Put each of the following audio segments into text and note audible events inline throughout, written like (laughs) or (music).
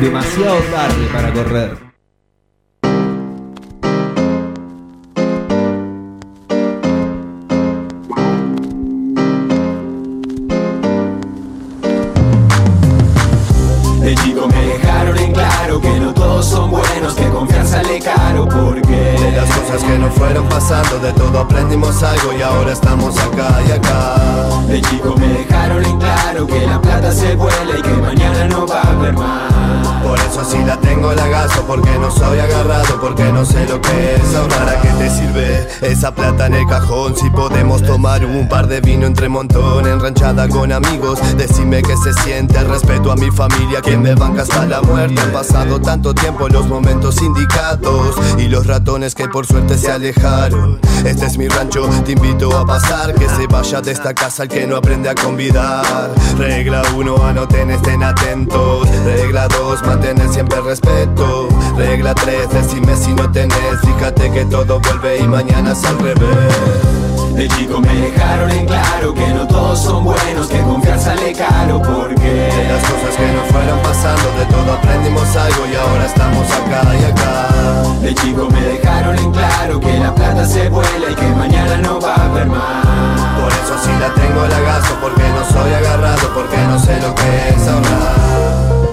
Demasiado tarde para correr. De chico me dejaron en claro que no todos son buenos, que confiar sale caro porque De las cosas que nos fueron pasando, de todo aprendimos algo y ahora estamos acá y acá. Porque no soy agarrado, porque no sé lo que es ahorrar. ¿Para qué te sirve esa plata en el cajón? Si podemos tomar un par de vino entre montón, en ranchada con amigos. Decime que se siente respeto a mi familia, que me banca hasta la muerte. Han pasado tanto tiempo los momentos indicados y los ratones que por suerte se alejaron. Este es mi rancho, te invito a pasar, que se vaya de esta casa el que no aprende a convidar. Regla 1, anoten, estén atentos. Regla 2, mantener siempre respeto. Regla 3, decime si no tenés, fíjate que todo vuelve y mañana es al revés. De chico me dejaron en claro que no todos son buenos, que confiar sale caro porque De las cosas que nos fueron pasando, de todo aprendimos algo y ahora estamos acá y acá. De chico me dejaron en claro que la plata se vuela y que mañana no va a haber más. Por eso si la tengo la gasto, porque no soy agarrado, porque no sé lo que es ahorrar.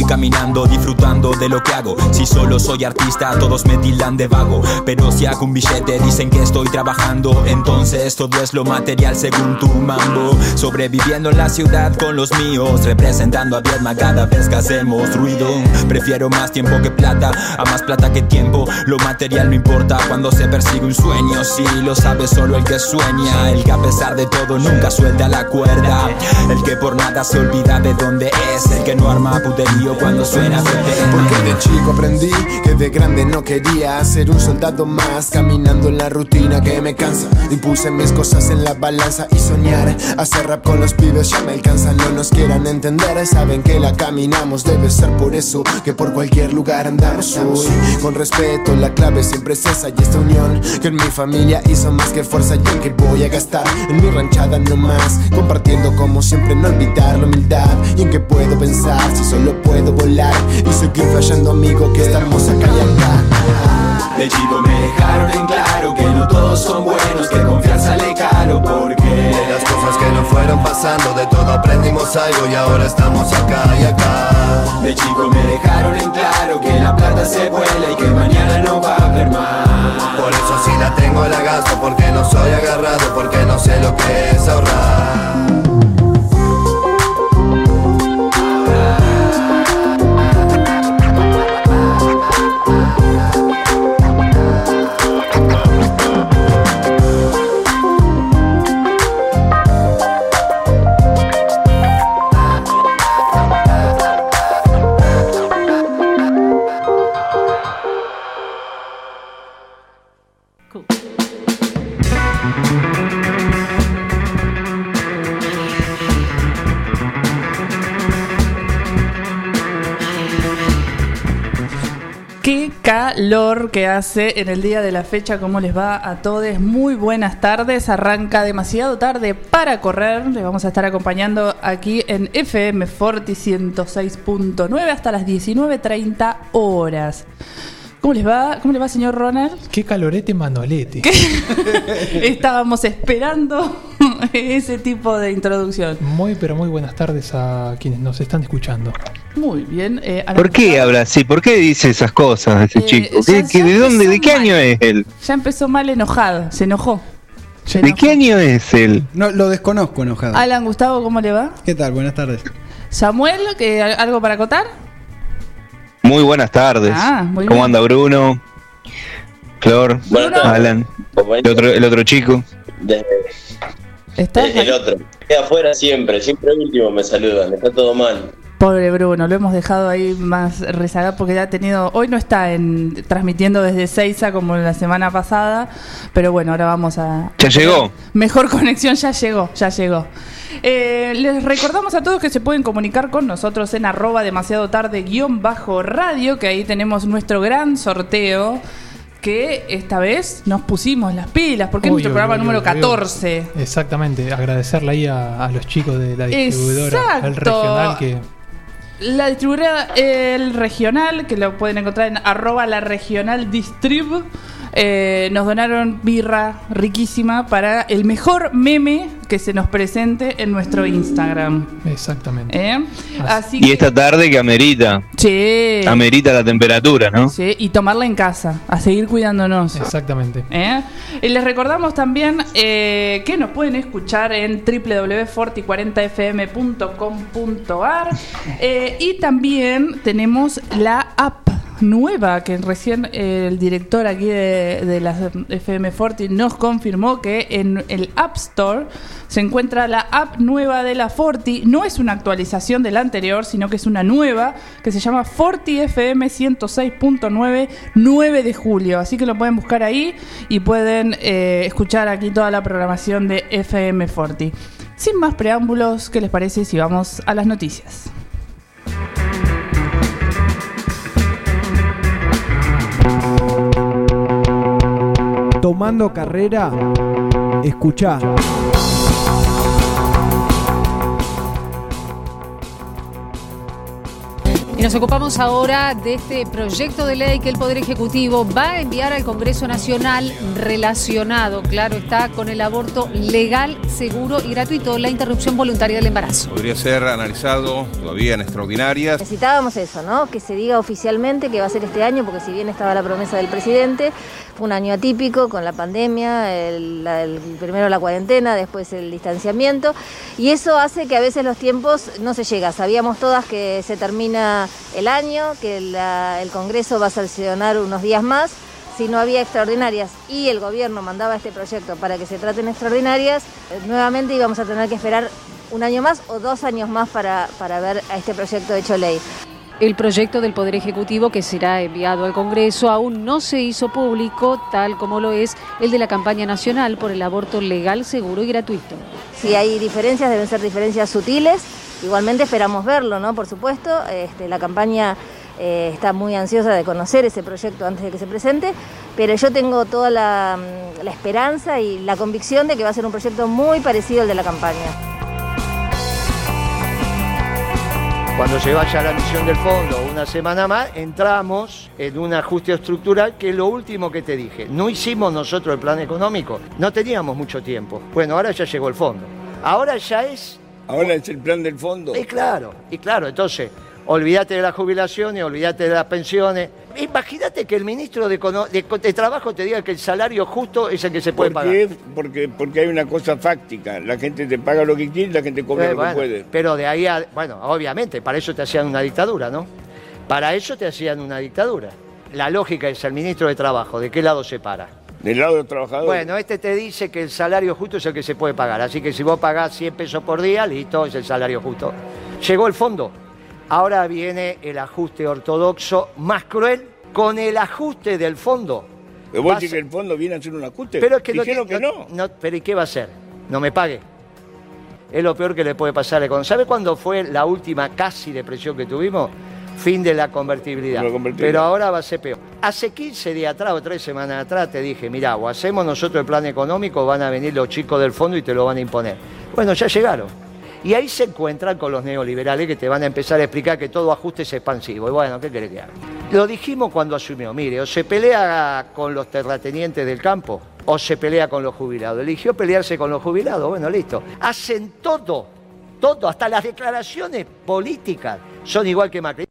Voy caminando, disfrutando de lo que hago. Si solo soy artista, todos me tildan de vago. Pero si hago un billete, dicen que estoy trabajando. Entonces todo es lo material según tu mambo. Sobreviviendo en la ciudad con los míos, representando a Vietma cada vez que hacemos ruido. Prefiero más tiempo que plata, a más plata que tiempo. Lo material no importa cuando se persigue un sueño. Si lo sabe solo el que sueña, el que a pesar de todo nunca suelta la cuerda. El que por nada se olvida de dónde es, el que no arma puterío cuando suena Porque de chico aprendí que de grande no quería ser un soldado más. Caminando en la rutina que me cansa Impuse mis cosas en la balanza y soñar Hacer rap con los pibes ya me alcanza. No nos quieran entender, saben que la caminamos. Debe ser por eso que por cualquier lugar andamos. Hoy Con respeto, la clave siempre es esa y esta unión Que en mi familia hizo más que fuerza y en que voy a gastar En mi ranchada no más. Compartiendo como siempre, no olvidar la humildad Y en que puedo pensar si solo puedo volar Y seguir flasheando amigo que estamos acá y acá De chico me dejaron en claro que no todos son buenos, que confiar sale caro porque De las cosas que nos fueron pasando, de todo aprendimos algo y ahora estamos acá y acá. De chico me dejaron en claro que la plata se vuela y que mañana no va a haber más. Por eso si la tengo la gasto, porque no soy agarrado, porque no sé lo que es ahorrar. Hace en el día de la fecha, ¿cómo les va a todos? Muy buenas tardes, arranca demasiado tarde para correr, les vamos a estar acompañando aquí en FM Forti 106.9 hasta las 19.30 horas. ¿Cómo les va? ¿Cómo les va, señor Ronald? Qué calorete manolete. (laughs) Estábamos esperando (laughs) ese tipo de introducción. Muy, pero muy buenas tardes a quienes nos están escuchando. Muy bien. eh, ¿Por qué habla así? ¿Por qué dice esas cosas ese Eh, chico? ya- ¿Qué- qué- ya ¿De dónde? ¿De qué mal. año es él? Ya empezó mal enojado, se enojó. Se ¿De enojó. qué año es él? No, lo desconozco enojado. Alan Gustavo, ¿cómo le va? ¿Qué tal? Buenas tardes. Samuel, ¿que, ¿algo para acotar? Muy buenas tardes. Ah, muy ¿Cómo bien. anda Bruno? Flor, Bruno. Alan, el otro, el otro chico. De- ¿Estás el, el otro. Queda afuera siempre, siempre último me saludan, está todo mal. Pobre Bruno, lo hemos dejado ahí más rezagado porque ya ha tenido. Hoy no está en, transmitiendo desde Seiza como la semana pasada, pero bueno, ahora vamos a. Ya llegó. Mejor (laughs) conexión, ya llegó, ya llegó. Eh, les recordamos a todos que se pueden comunicar con nosotros en arroba demasiado tarde guion bajo radio, que ahí tenemos nuestro gran sorteo. Que esta vez nos pusimos las pilas, porque es nuestro uy, programa uy, número uy, uy. 14. Exactamente, agradecerle ahí a, a los chicos de la distribuidora, Exacto. el regional que La distribuidora El Regional, que lo pueden encontrar en arroba la regional distrib, eh, nos donaron birra riquísima para el mejor meme que se nos presente en nuestro Instagram. exactamente. ¿eh? Así Y que, esta tarde que amerita, Sí, amerita la temperatura, ¿no? sí, y tomarla en casa, a seguir cuidándonos. Exactamente. ¿Eh? Y les recordamos también eh, que nos pueden escuchar en www.forti40fm.com.ar eh, y también tenemos la app nueva que recién el director aquí de, de la FM Forti nos confirmó que en el App Store se encuentra la app nueva de la Forti. No es una actualización de la anterior, sino que es una nueva que se llama Forti FM 106.9 9 de julio. Así que lo pueden buscar ahí y pueden eh, escuchar aquí toda la programación de FM Forti. Sin más preámbulos, ¿qué les parece si vamos a las noticias? Tomando carrera, escuchá. Y nos ocupamos ahora de este proyecto de ley que el Poder Ejecutivo va a enviar al Congreso Nacional relacionado, claro está, con el aborto legal, seguro y gratuito, la interrupción voluntaria del embarazo. Podría ser analizado todavía en extraordinarias. Necesitábamos eso, ¿no? Que se diga oficialmente que va a ser este año, porque si bien estaba la promesa del presidente, fue un año atípico con la pandemia, el, la- el- primero la cuarentena, después el distanciamiento, y eso hace que a veces los tiempos no se llega. Sabíamos todas que se termina el año, que la- el Congreso va a sancionar unos días más. Si no había extraordinarias y el gobierno mandaba este proyecto para que se traten extraordinarias, eh, nuevamente íbamos a tener que esperar un año más o dos años más para, para ver a este proyecto hecho ley. El proyecto del Poder Ejecutivo que será enviado al Congreso aún no se hizo público, tal como lo es el de la campaña nacional por el aborto legal, seguro y gratuito. Si hay diferencias, deben ser diferencias sutiles. Igualmente esperamos verlo, ¿no? Por supuesto, este, la campaña eh, está muy ansiosa de conocer ese proyecto antes de que se presente, pero yo tengo toda la, mm, la esperanza y la convicción de que va a ser un proyecto muy parecido al de la campaña. Cuando se vaya la misión del fondo una semana más, entramos en un ajuste estructural que es lo último que te dije. No hicimos nosotros el plan económico, no teníamos mucho tiempo. Bueno, ahora ya llegó el fondo. Ahora ya es... Ahora es el plan del fondo. Y claro, y claro, entonces, olvídate de las jubilaciones, olvídate de las pensiones. Imagínate que el ministro de, Econo- de- de Trabajo te diga que el salario justo es el que se puede ¿Por pagar. Porque, porque hay una cosa fáctica. La gente te paga lo que quiere la gente cobra Eh, lo bueno, que puede. Pero de ahí a. Bueno, obviamente, para eso te hacían una dictadura, ¿no? Para eso te hacían una dictadura. La lógica es el ministro de Trabajo, ¿de qué lado se para? Del lado del trabajador. Bueno, este te dice que el salario justo es el que se puede pagar. Así que si vos pagás 100 pesos por día, listo, es el salario justo. Llegó el fondo. Ahora viene el ajuste ortodoxo más cruel con el ajuste del fondo. Pero vos decís que el fondo viene a hacer un ajuste. Pero es que Dijeron que no. no- Pero ¿y qué va a hacer? ¿No me pague? Es lo peor que le puede pasar a la economía. ¿Sabe cuándo fue la última casi depresión que tuvimos? Fin de la convertibilidad. La convertibilidad. Pero ahora va a ser peor. Hace 15 días atrás o 3 semanas atrás te dije, mirá, o hacemos nosotros el plan económico, van a venir los chicos del fondo y te lo van a imponer. Bueno, ya llegaron. Y ahí se encuentran con los neoliberales que te van a empezar a explicar que todo ajuste es expansivo. Y bueno, ¿qué querés que haga? Lo dijimos cuando asumió. Mire, o se pelea con los terratenientes del campo o se pelea con los jubilados. Eligió pelearse con los jubilados. Bueno, listo. Hacen todo, todo, hasta las declaraciones políticas son igual que Macri.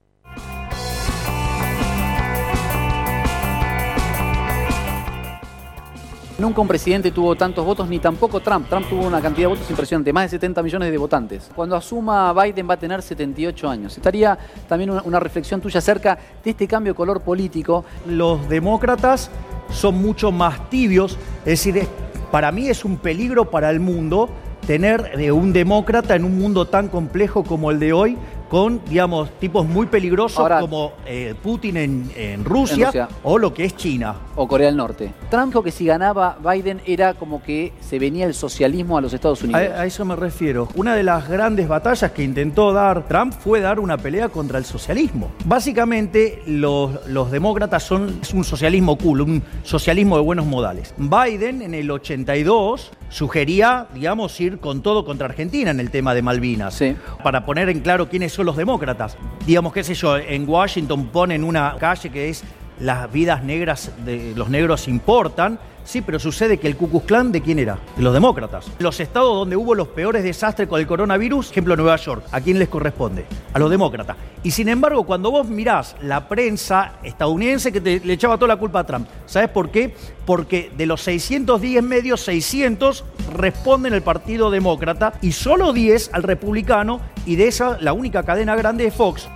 Nunca un presidente tuvo tantos votos, ni tampoco Trump. Trump tuvo una cantidad de votos impresionante, más de 70 millones de votantes. Cuando asuma Biden va a tener 78 años. Estaría también una, reflexión tuya acerca de este cambio de color político. Los demócratas son mucho más tibios, es decir, para mí es un peligro para el mundo tener un demócrata en un mundo tan complejo como el de hoy, con, digamos, tipos muy peligrosos Ahora- como eh, Putin en, en Rusia, En Rusia. o lo que es China. o Corea del Norte. Trump dijo que si ganaba Biden era como que se venía el socialismo a los Estados Unidos. A, a eso me refiero. Una de las grandes batallas que intentó dar Trump fue dar una pelea contra el socialismo. Básicamente, los, los demócratas son es un socialismo cool, un socialismo de buenos modales. Biden en el 82 sugería, digamos, ir con todo contra Argentina en el tema de Malvinas. Para poner en claro quiénes los demócratas. Digamos, qué sé yo, en Washington ponen una calle que es las vidas negras de los negros importan. Sí, pero sucede que el Ku Klux de quién era? De los demócratas. Los estados donde hubo los peores desastres con el coronavirus, ejemplo Nueva York, ¿a quién les corresponde? A los demócratas. Y sin embargo, cuando vos mirás la prensa estadounidense que te- le echaba toda la culpa a Trump, ¿sabes por qué? Porque de los 610 medios, 600 responden al Partido Demócrata y solo 10 al republicano y de esa la única cadena grande es Fox.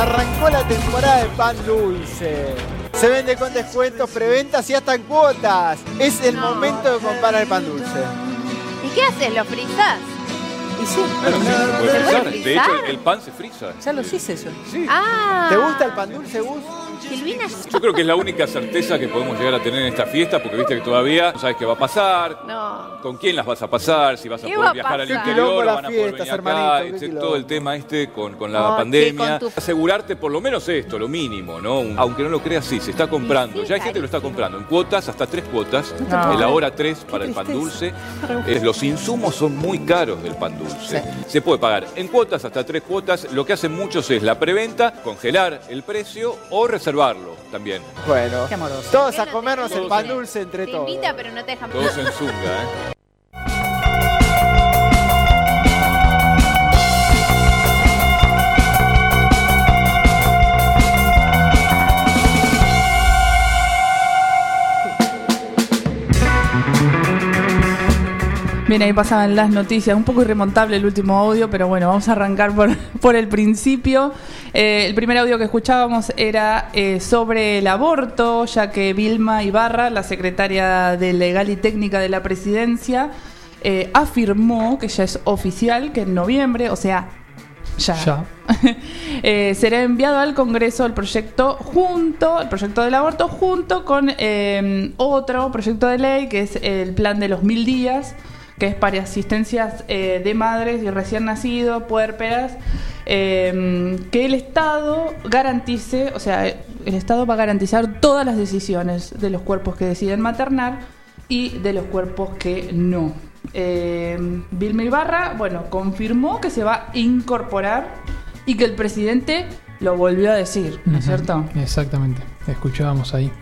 Arrancó la temporada de pan dulce. Se vende con descuentos, preventas y hasta en cuotas. Es el momento de comprar el pan dulce. ¿Y qué haces? ¿Lo frizás? Y sí. Claro, sí, se puede ¿Se frizar. puede De hecho, el pan se frisa. Ya los hice eso. Sí. Ah. ¿Te gusta el pan dulce, Gus? Yo creo que es la única certeza que podemos llegar a tener en esta fiesta, porque viste que todavía no sabes qué va a pasar, No. con quién las vas a pasar, si vas a ¿Qué poder va a viajar al pasar? Interior, van a poder venir acá, quilombo. todo el tema este con, con la No, pandemia. con tu- Asegurarte por lo menos esto, lo mínimo, ¿no? Un- Aunque no lo creas, sí, se está comprando. Ya hay gente que lo está comprando en cuotas, hasta tres cuotas, No. en la hora tres para el pan dulce. Eh, los insumos son muy caros del pan dulce. Se puede pagar en cuotas, hasta tres cuotas. Lo que hacen muchos es la preventa, congelar el precio o reservarlo también. Bueno, Qué amoroso. todos a comernos el pan dulce entre Te todos. invita, pero no te dejan Todos en Zunga, ¿eh? Bien, ahí pasaban las noticias. Un poco irremontable el último audio, pero bueno, vamos a arrancar por, (laughs) por el principio. Eh, el primer audio que escuchábamos era eh, sobre el aborto, ya que Vilma Ibarra, la secretaria de Legal y Técnica de la Presidencia, eh, afirmó que ya es oficial que en noviembre, o sea, ya, Ya. (laughs) eh, será enviado al Congreso el proyecto junto, el proyecto del aborto, junto con eh, otro proyecto de ley que es el plan de los mil días, que es para asistencias eh, de madres y recién nacidos, puérperas, eh, que el Estado garantice, o sea, el Estado va a garantizar todas las decisiones de los cuerpos que deciden maternar y de los cuerpos que no. Eh, Vilma Ibarra, bueno, confirmó que se va a incorporar y que el presidente lo volvió a decir, ¿no es cierto? Exactamente, escuchábamos ahí.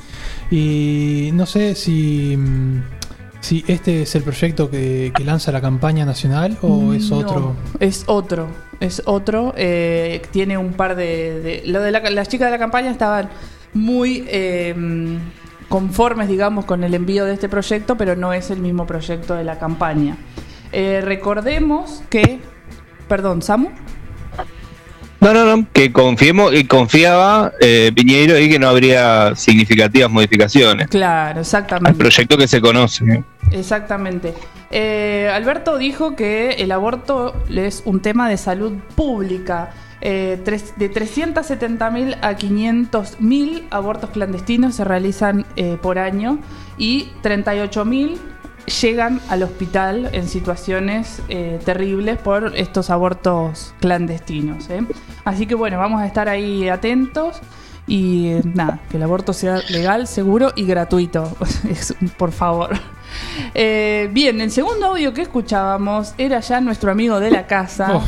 Y no sé si, mm, si este es el proyecto que, que lanza la campaña nacional o es No, otro. Es otro, es otro. eh, tiene un par de... de- lo de la- las chicas de la campaña estaban muy eh, conformes, digamos, con el envío de este proyecto, pero no es el mismo proyecto de la campaña. Eh, recordemos que... Perdón, Samu. No, no, no, que confiemos y confiaba eh, Piñeiro ahí que no habría significativas modificaciones Claro, al exactamente. proyecto que se conoce. Exactamente. Eh, Alberto dijo que el aborto es un tema de salud pública. Eh, tres- de 370.000 a 500.000 abortos clandestinos se realizan eh, por año y 38.000 llegan al hospital en situaciones eh, terribles por estos abortos clandestinos. ¿eh? Así que bueno, vamos a estar ahí atentos y nada, que el aborto sea legal, seguro y gratuito. (laughs) Por favor. Eh, bien, el segundo audio que escuchábamos era ya nuestro amigo de la casa. Oh.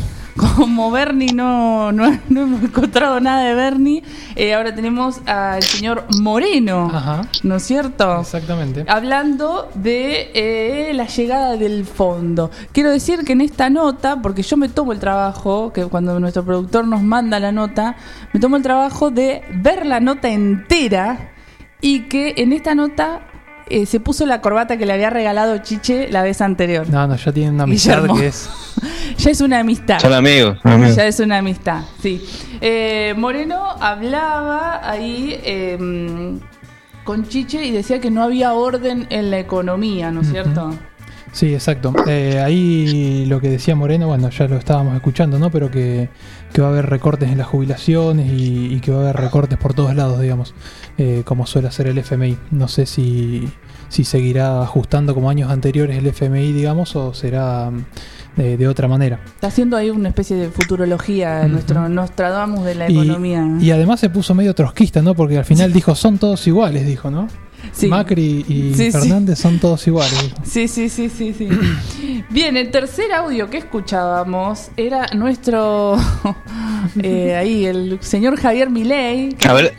Como Bernie no, no, no hemos encontrado nada de Bernie, eh, ahora tenemos al señor Moreno, Ajá. ¿no es cierto? Exactamente. Hablando de eh, la llegada del fondo. Quiero decir que en esta nota, porque yo me tomo el trabajo, que cuando nuestro productor nos manda la nota, me tomo el trabajo de ver la nota entera y que en esta nota eh, se puso la corbata que le había regalado Chiche la vez anterior. No, no, ya tienen una amistad Guillermo. que es. (laughs) Ya es una amistad. Son amigos, son amigos. Ya es una amistad, sí. Eh, Moreno hablaba ahí eh, con Chiche y decía que no había orden en la economía, ¿no es cierto? Sí, exacto. Eh, ahí lo que decía Moreno, bueno, ya lo estábamos escuchando, ¿no? Pero que, que va a haber recortes en las jubilaciones y, y que va a haber recortes por todos lados, digamos, eh, como suele hacer el FMI. No sé si, si seguirá ajustando como años anteriores el FMI, digamos, o será mm, de, de otra manera. Está haciendo ahí una especie de futurología, nuestro Nostradamus de la Y, economía. y además se puso medio trotskista, ¿no? Porque al final dijo, son todos iguales, dijo, ¿no? Sí. Macri y Sí, sí. Fernández son todos iguales. Sí, sí, sí, sí, sí. (clears throat) Bien, el tercer audio que escuchábamos era nuestro (laughs) eh, ahí, el señor Javier Milei. A ver,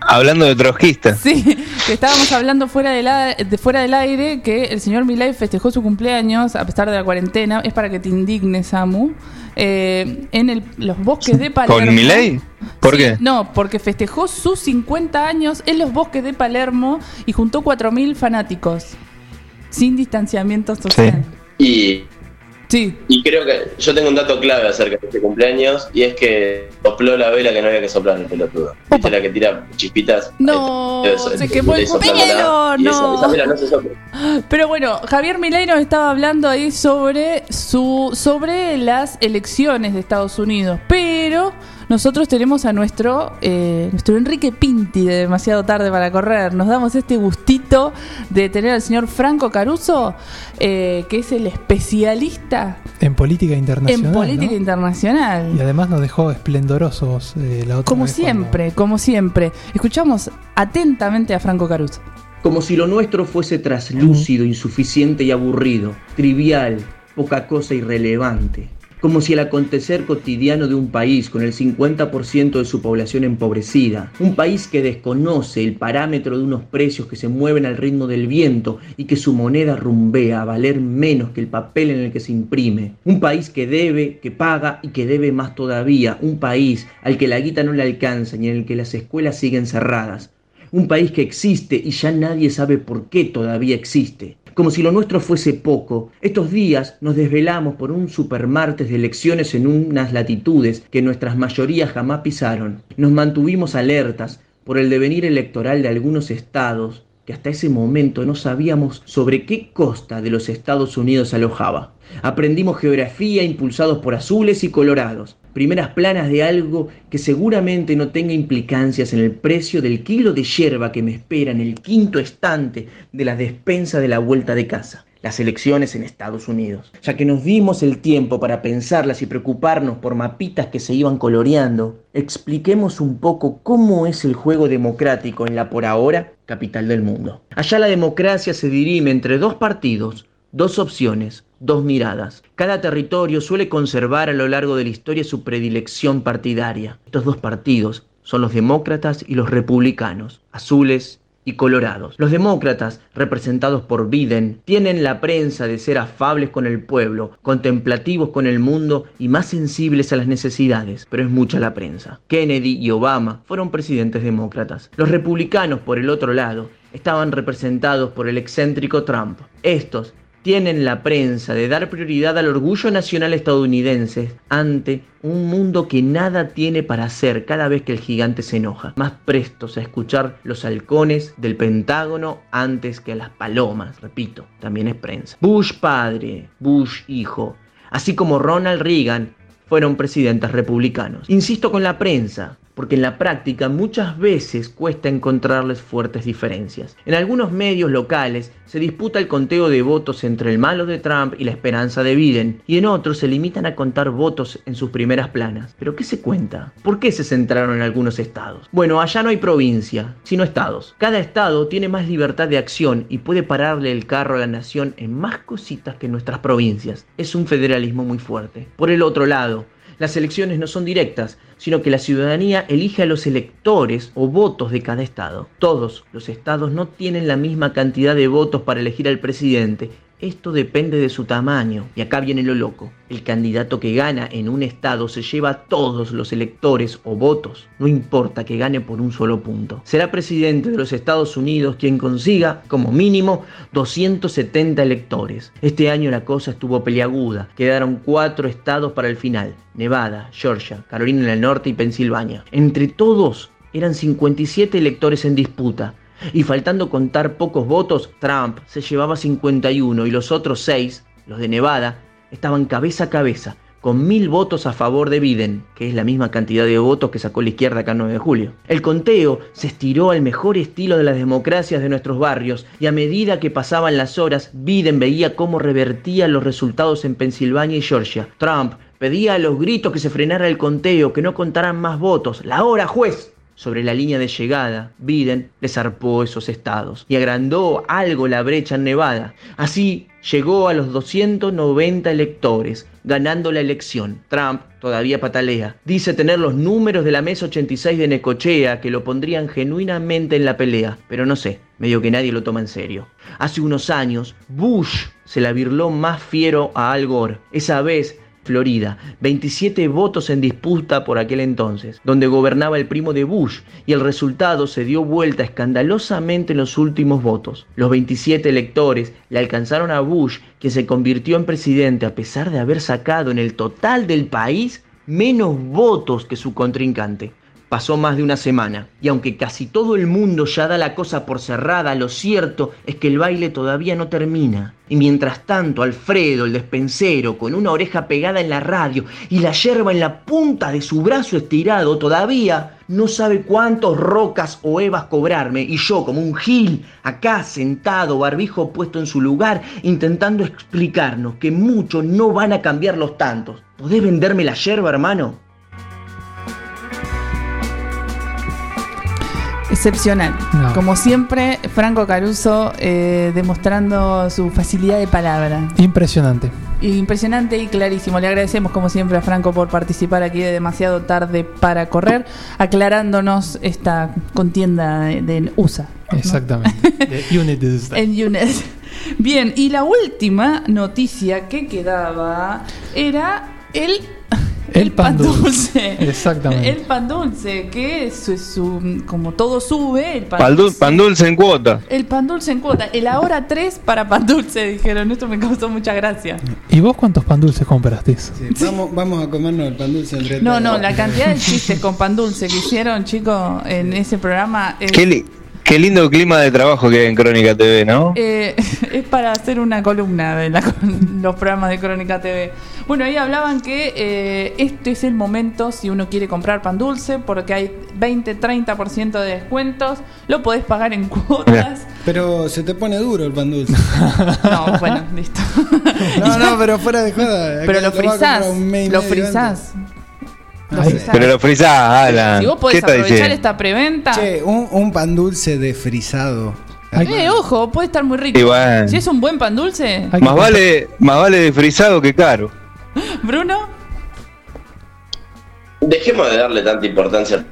hablando de trotskista. Sí, que estábamos hablando fuera del, de fuera del aire que el señor Milei festejó su cumpleaños a pesar de la cuarentena. Es para que te indignes, Samu. eh, en el- los bosques de Palermo. ¿Con Milei? ¿Por qué? No, porque festejó sus 50 años en los bosques de Palermo y juntó 4.000 fanáticos. Sin distanciamiento social. Y, sí. y creo que yo tengo un dato clave acerca de este cumpleaños y es que sopló la vela que no había que soplar el pelotudo. ¿Viste la que tira chispitas? No, se quemó el esa- no. esa vela no se sopla. Pero bueno, Javier Milei nos estaba hablando ahí sobre su sobre las elecciones de Estados Unidos, pero nosotros tenemos a nuestro eh, nuestro Enrique Pinti de demasiado tarde para correr. Nos damos este gustito de tener al señor Franco Caruso, eh, que es el especialista En política internacional. en política ¿no? internacional. Y además nos dejó esplendorosos eh, la otra Como vez siempre, como siempre. Escuchamos atentamente a Franco Caruso. Como si lo nuestro fuese traslúcido, insuficiente y aburrido, trivial, poca cosa irrelevante. Como si el acontecer cotidiano de un país con el 50% de su población empobrecida, un país que desconoce el parámetro de unos precios que se mueven al ritmo del viento y que su moneda rumbea a valer menos que el papel en el que se imprime, un país que debe, que paga y que debe más todavía, un país al que la guita no le alcanza y en el que las escuelas siguen cerradas, un país que existe y ya nadie sabe por qué todavía existe. Como si lo nuestro fuese poco, estos días nos desvelamos por un supermartes de elecciones en unas latitudes que nuestras mayorías jamás pisaron. Nos mantuvimos alertas por el devenir electoral de algunos estados hasta ese momento no sabíamos sobre qué costa de los Estados Unidos alojaba. Aprendimos geografía impulsados por azules y colorados, primeras planas de algo que seguramente no tenga implicancias en el precio del kilo de yerba que me espera en el quinto estante de la despensa de la vuelta de casa. Las elecciones en Estados Unidos, ya que nos dimos el tiempo para pensarlas y preocuparnos por mapitas que se iban coloreando, expliquemos un poco cómo es el juego democrático en la por ahora capital del mundo. Allá la democracia se dirime entre dos partidos, dos opciones, dos miradas. Cada territorio suele conservar a lo largo de la historia su predilección partidaria. Estos dos partidos son los demócratas y los republicanos, azules y colorados. Los demócratas, representados por Biden, tienen la prensa de ser afables con el pueblo, contemplativos con el mundo y más sensibles a las necesidades, pero es mucha la prensa. Kennedy y Obama fueron presidentes demócratas. Los republicanos, por el otro lado, estaban representados por el excéntrico Trump. Estos tienen la prensa de dar prioridad al orgullo nacional estadounidense ante un mundo que nada tiene para hacer cada vez que el gigante se enoja, más prestos a escuchar los halcones del Pentágono antes que a las palomas, repito, también es prensa. Bush padre, Bush hijo, así como Ronald Reagan fueron presidentes republicanos. Insisto con la prensa, porque en la práctica muchas veces cuesta encontrarles fuertes diferencias. En algunos medios locales se disputa el conteo de votos entre el malo de Trump y la esperanza de Biden, y en otros se limitan a contar votos en sus primeras planas. ¿Pero qué se cuenta? ¿Por qué se centraron en algunos estados? Bueno, allá no hay provincia, sino estados. Cada estado tiene más libertad de acción y puede pararle el carro a la nación en más cositas que nuestras provincias. Es un federalismo muy fuerte. Por el otro lado, las elecciones no son directas, sino que la ciudadanía elige a los electores o votos de cada estado. Todos los estados no tienen la misma cantidad de votos para elegir al presidente. Esto depende de su tamaño. Y acá viene lo loco. El candidato que gana en un estado se lleva todos los electores o votos. No importa que gane por un solo punto. Será presidente de los Estados Unidos quien consiga, como mínimo, 270 electores. Este año la cosa estuvo peliaguda. Quedaron cuatro estados para el final. Nevada, Georgia, Carolina del Norte y Pensilvania. Entre todos eran 57 electores en disputa. Y faltando contar pocos votos, Trump se llevaba 51 y los otros seis, los de Nevada, estaban cabeza a cabeza, con mil votos a favor de Biden, que es la misma cantidad de votos que sacó la izquierda acá el 9 de julio. El conteo se estiró al mejor estilo de las democracias de nuestros barrios y a medida que pasaban las horas, Biden veía cómo revertía los resultados en Pensilvania y Georgia. Trump pedía a los gritos que se frenara el conteo, que no contaran más votos. La hora, juez. Sobre la línea de llegada, Biden le zarpó esos estados y agrandó algo la brecha en Nevada. Así llegó a los 290 electores, ganando la elección. Trump todavía patalea. Dice tener los números de la mesa 86 de Necochea que lo pondrían genuinamente en la pelea, pero no sé, medio que nadie lo toma en serio. Hace unos años, Bush se la virló más fiero a Al Gore. Esa vez Florida, 27 votos en disputa por aquel entonces, donde gobernaba el primo de Bush, y el resultado se dio vuelta escandalosamente en los últimos votos. Los 27 electores le alcanzaron a Bush, que se convirtió en presidente a pesar de haber sacado en el total del país menos votos que su contrincante. Pasó más de una semana, y aunque casi todo el mundo ya da la cosa por cerrada, lo cierto es que el baile todavía no termina. Y mientras tanto, Alfredo, el despensero, con una oreja pegada en la radio y la yerba en la punta de su brazo estirado, todavía no sabe cuántos rocas o evas cobrarme. Y yo, como un gil, acá sentado, barbijo puesto en su lugar, intentando explicarnos que muchos no van a cambiar los tantos. ¿Podés venderme la yerba, hermano? Excepcional. No. Como siempre, Franco Caruso eh, demostrando su facilidad de palabra. Impresionante. Impresionante y clarísimo. Le agradecemos como siempre a Franco por participar aquí de demasiado tarde para correr, aclarándonos esta contienda de, de USA. Exactamente. (laughs) De is- En UNED. Bien, y la última noticia que quedaba era el, El pan dulce. dulce. (laughs) Exactamente. El pan dulce, que es su, su- como todo sube, el pan Pan, dul- dulce. pan dulce en cuota. El pan dulce en cuota. El ahora 3 para pan dulce, dijeron. Esto me causó mucha gracia. ¿Y vos cuántos pan dulces compraste? Vamos, vamos a comernos el pan dulce entre No, todos. no, la cantidad de chistes (laughs) con pan dulce que hicieron, chicos, en ese programa es, li- qué lindo clima de trabajo que hay en Crónica TV, ¿no? eh, (laughs) es para hacer una columna de la- (laughs) los programas de Crónica TV. Bueno, ahí hablaban que eh, este es el momento si uno quiere comprar pan dulce, porque hay 20-30% de descuentos, lo podés pagar en cuotas. Pero se te pone duro el pan dulce. (laughs) No, bueno, listo. No, no, pero fuera de joda. Pero lo y lo frizás. Pero lo frizás, Alan. Si vos ¿Qué podés estás aprovechar diciendo? esta preventa, Che, un, un pan dulce de frisado. eh, ojo, puede estar muy rico. Bueno. Si es un buen pan dulce, Más vale, más vale de frisado que caro. (laughs) Bruno, Dejemos de darle tanta importancia al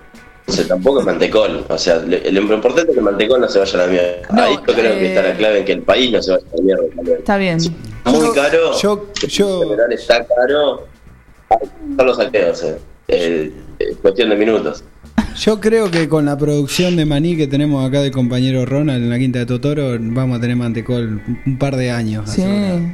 dulce, tampoco el mantecol. O sea, lo importante es que el mantecol no se vaya a la mierda. Ahí yo creo que está la clave en que el país no se vaya a la mierda también. está bien. Muy caro. Yo, En general está caro. Son los saqueos, eh. Eh, eh, cuestión de minutos. Yo creo que con la producción de maní que tenemos acá del compañero Ronald en la quinta de Totoro, vamos a tener mantecol un par de años. Sí,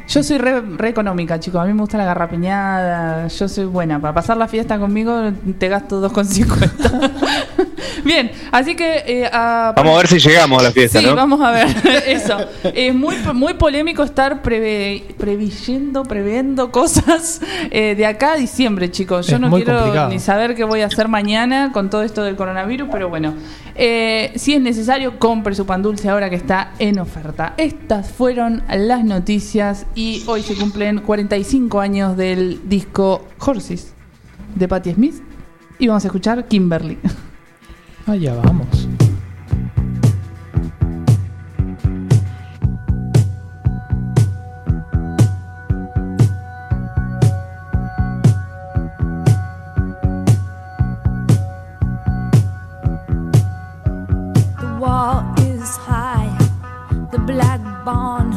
yo soy re, re económica, chicos. A mí me gusta la garrapiñada. Yo soy buena. Para pasar la fiesta conmigo te gasto 2,50. (laughs) (laughs) Bien, así que. eh, a- Vamos a ver si llegamos a la fiesta, Sí, ¿no? vamos a ver (laughs) (laughs) eso. Es muy, muy polémico estar preve, preveyendo, previendo cosas eh, de acá a diciembre, chicos. Yo Es no quiero complicado. ni saber qué voy a hacer mañana con todo esto del coronavirus, pero bueno. Eh, si es necesario, compre su pan dulce ahora que está en oferta. Estas fueron las noticias y hoy se cumplen 45 años del disco Horses de Patti Smith y vamos a escuchar Kimberly. Allá vamos. The wall is high, the black barn,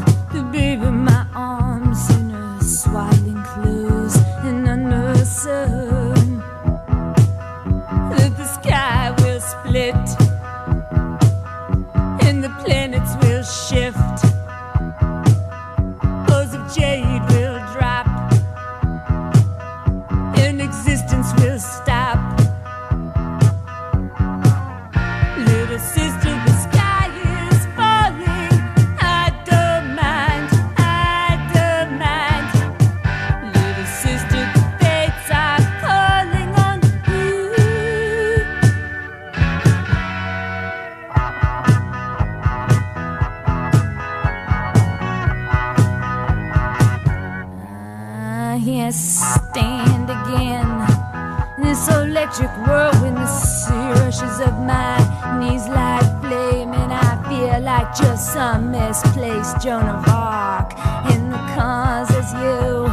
of in the cars as you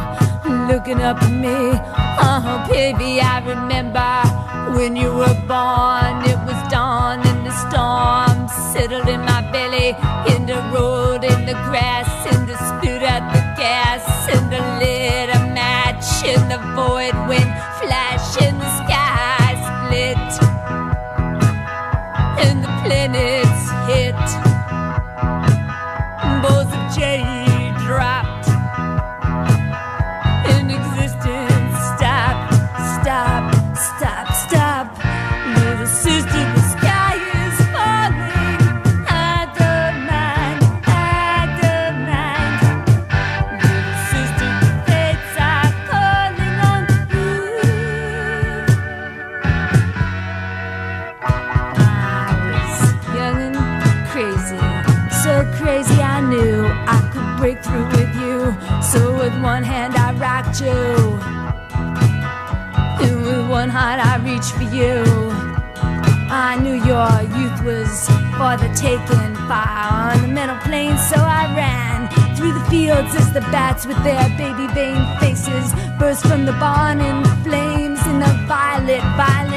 looking up at me. Oh, baby, I remember when you were born. It was dawn and the storm settled in my belly, in the road, in the grass, in the spit at the gas, in the lit a match, in the void wind flash, in the sky Rocked you, and with one heart I reached for you. I knew your youth was for the taking, fire on the mental plane, so I ran through the fields as the bats with their baby vein faces burst from the barn in flames in the violet. And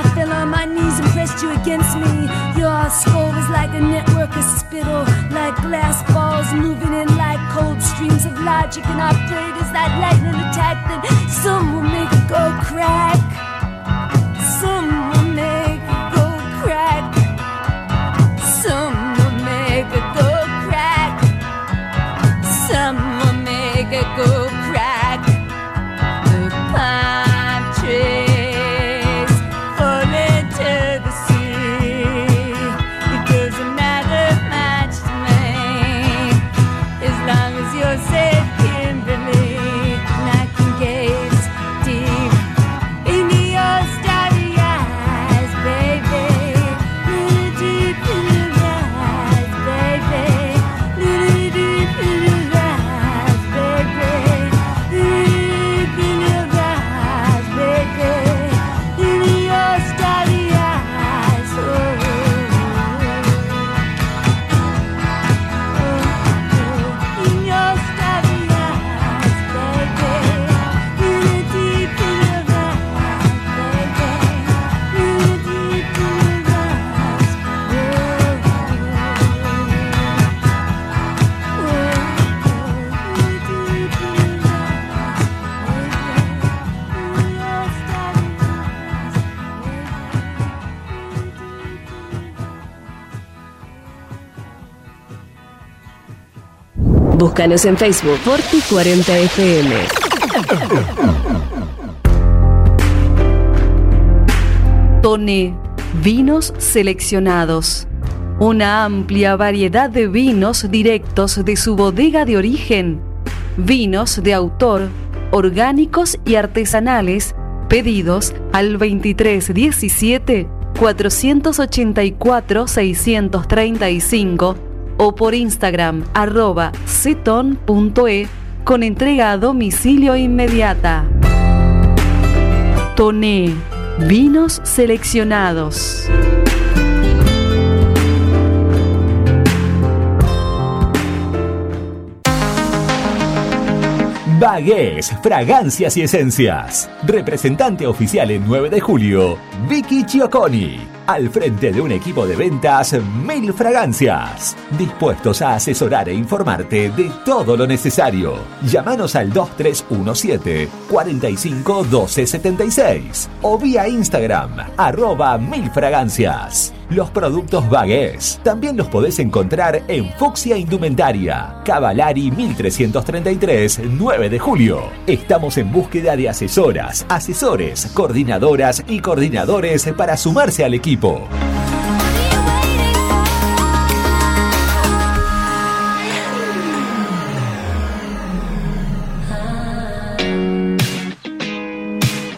I fell on my knees and pressed you against me. Your skull was like a network of spittle, like glass balls moving in like cold streams of logic. And I prayed as that lightning attacked that some will make it go crack. Búscanos en Facebook Forti40FM. Tone, vinos seleccionados. Una amplia variedad de vinos directos de su bodega de origen. Vinos de autor, orgánicos y artesanales, pedidos al 2317 484 635 o por Instagram arroba ceton.e con entrega a domicilio inmediata. Toné, vinos seleccionados. Bagués, fragancias y esencias. Representante oficial en 9 de julio, Vicky Chioconi. Al frente de un equipo de ventas, Mil Fragancias. Dispuestos a asesorar e informarte de todo lo necesario. Llámanos al 2317 45 12 76 o vía Instagram, arroba Mil Fragancias. Los productos Bagués también los podés encontrar en Fuxia Indumentaria, Cavalari 1333, 9 de julio. Estamos en búsqueda de asesoras, asesores, coordinadoras y coordinadores para sumarse al equipo.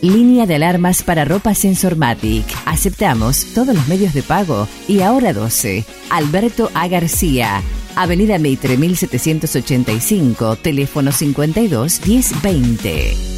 Línea de alarmas para ropa Sensormatic. Aceptamos todos los medios de pago y ahora 12. Alberto A. García. Avenida Mitre 1785, teléfono 52 1020.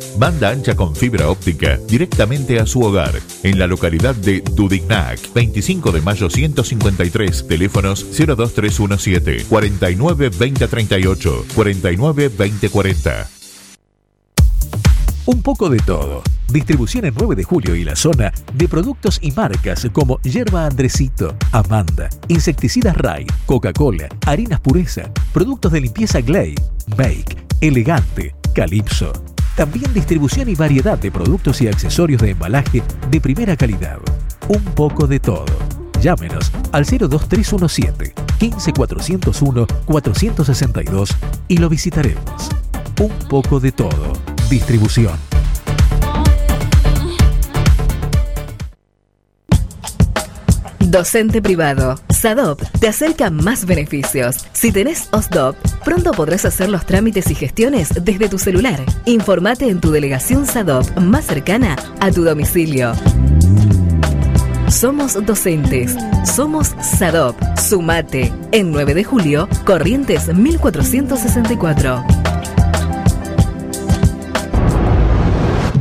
Banda ancha con fibra óptica directamente a su hogar, en la localidad de Dudignac, 25 de mayo 153, teléfonos 02317 49 2038, 49 2040. Un poco de todo. Distribución en 9 de julio y la zona de productos y marcas como Yerba Andresito, Amanda, Insecticidas Ray, Coca-Cola, Harinas Pureza, productos de limpieza Glay, Make, Elegante, Calypso. También distribución y variedad de productos y accesorios de embalaje de primera calidad. Un poco de todo. Llámenos al 02317 15401 462 y lo visitaremos. Un poco de todo. Distribución. Docente privado. SADOP te acerca más beneficios. Si tenés OSDOP, pronto podrás hacer los trámites y gestiones desde tu celular. Informate en tu delegación SADOP más cercana a tu domicilio. Somos docentes. Somos SADOP. Sumate. En 9 de julio, Corrientes 1464.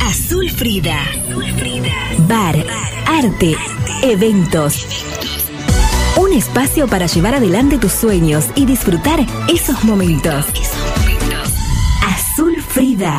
Azul Frida. Bar, arte, eventos. Un espacio para llevar adelante tus sueños y disfrutar esos momentos. Azul Frida.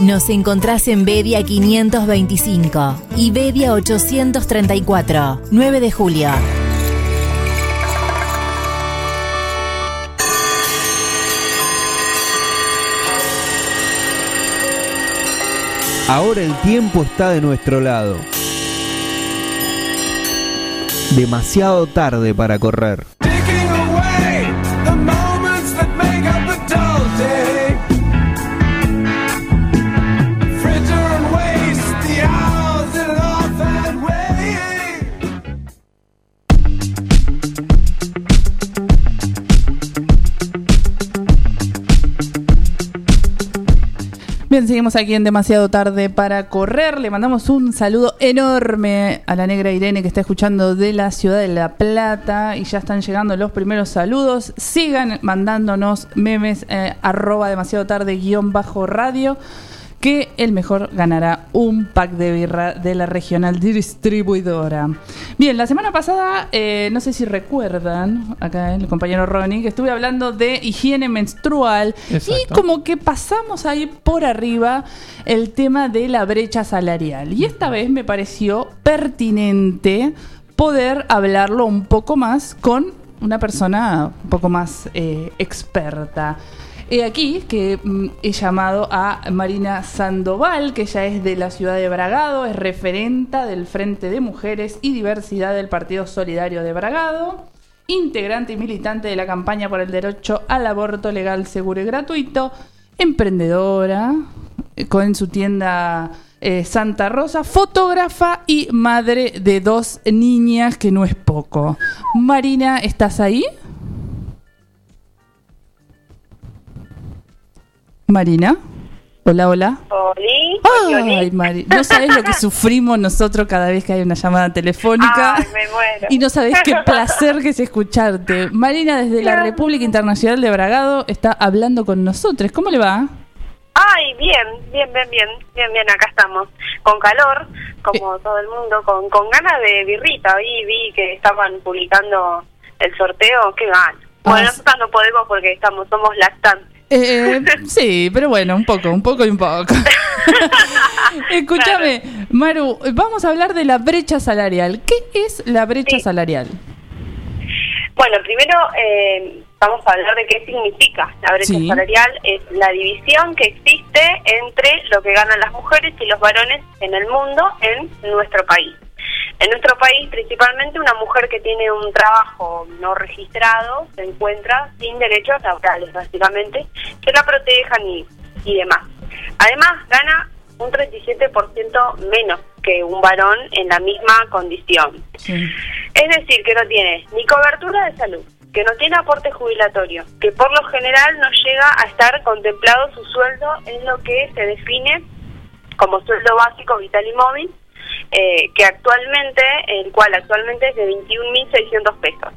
Nos encontrás en Bedia 525 y Bedia 834, 9 de julio. Ahora el tiempo está de nuestro lado. Demasiado tarde para correr. Seguimos aquí en demasiado tarde para correr. Le mandamos un saludo enorme a la negra Irene que está escuchando de la ciudad de La Plata y ya están llegando los primeros saludos. Sigan mandándonos memes eh, arroba demasiado tarde guion bajo radio. Que el mejor ganará un pack de birra de la regional distribuidora. Bien, la semana pasada, eh, no sé si recuerdan, acá el compañero Ronnie, que estuve hablando de higiene menstrual y como que pasamos ahí por arriba el tema de la brecha salarial. Y esta vez me pareció pertinente poder hablarlo un poco más con una persona un poco más eh, experta. He aquí que mm, he llamado a Marina Sandoval, que ella es de la ciudad de Bragado, es referenta del Frente de Mujeres y Diversidad del Partido Solidario de Bragado, integrante y militante de la campaña por el derecho al aborto legal, seguro y gratuito, emprendedora, eh, con su tienda eh, Santa Rosa, fotógrafa y madre de dos niñas, que no es poco. Marina, ¿estás ahí? Marina. Hola, hola. Oli, Ay, Mari, no sabes lo que (laughs) sufrimos nosotros cada vez que hay una llamada telefónica. Ay, me muero. Y no sabes qué (laughs) placer que es escucharte. Marina, desde la República Internacional de Bragado, está hablando con nosotros. ¿Cómo le va? Ay, bien, bien, bien, bien, bien, bien, acá estamos. Con calor, como todo el mundo, con, con ganas de birrita. Hoy vi que estaban publicando el sorteo, qué ganas. Bueno, nosotros no podemos porque estamos, somos lactantes. Eh, sí, pero bueno, un poco, un poco y un poco. (laughs) Escúchame, Maru, vamos a hablar de la brecha salarial. ¿Qué es la brecha salarial? Bueno, primero eh, vamos a hablar de qué significa la brecha Sí. salarial. Es la división que existe entre lo que ganan las mujeres y los varones en el mundo en nuestro país. En nuestro país, principalmente, una mujer que tiene un trabajo no registrado se encuentra sin derechos laborales, básicamente, que la protejan y, y demás. Además, gana un 37% menos que un varón en la misma condición. Es decir, que no tiene ni cobertura de salud, que no tiene aporte jubilatorio, que por lo general no llega a estar contemplado su sueldo en lo que se define como sueldo básico vital y móvil, eh, que actualmente, el cual actualmente es de 21.600 pesos,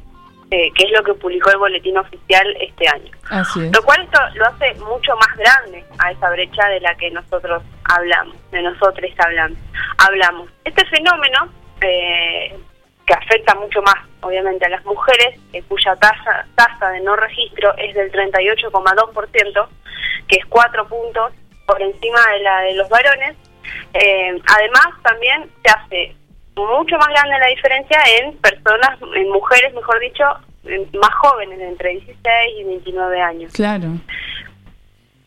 eh, que es lo que publicó el boletín oficial este año. Así es. Lo cual esto lo hace mucho más grande a esa brecha de la que nosotros hablamos, de nosotros hablamos. hablamos. Este fenómeno, eh, que afecta mucho más, obviamente, a las mujeres, eh, cuya tasa, tasa de no registro es del 38,2%, que es cuatro puntos por encima de la de los varones. Eh, además, también se hace mucho más grande la diferencia en personas, en mujeres, mejor dicho, más jóvenes, entre 16 y 29 años. Claro.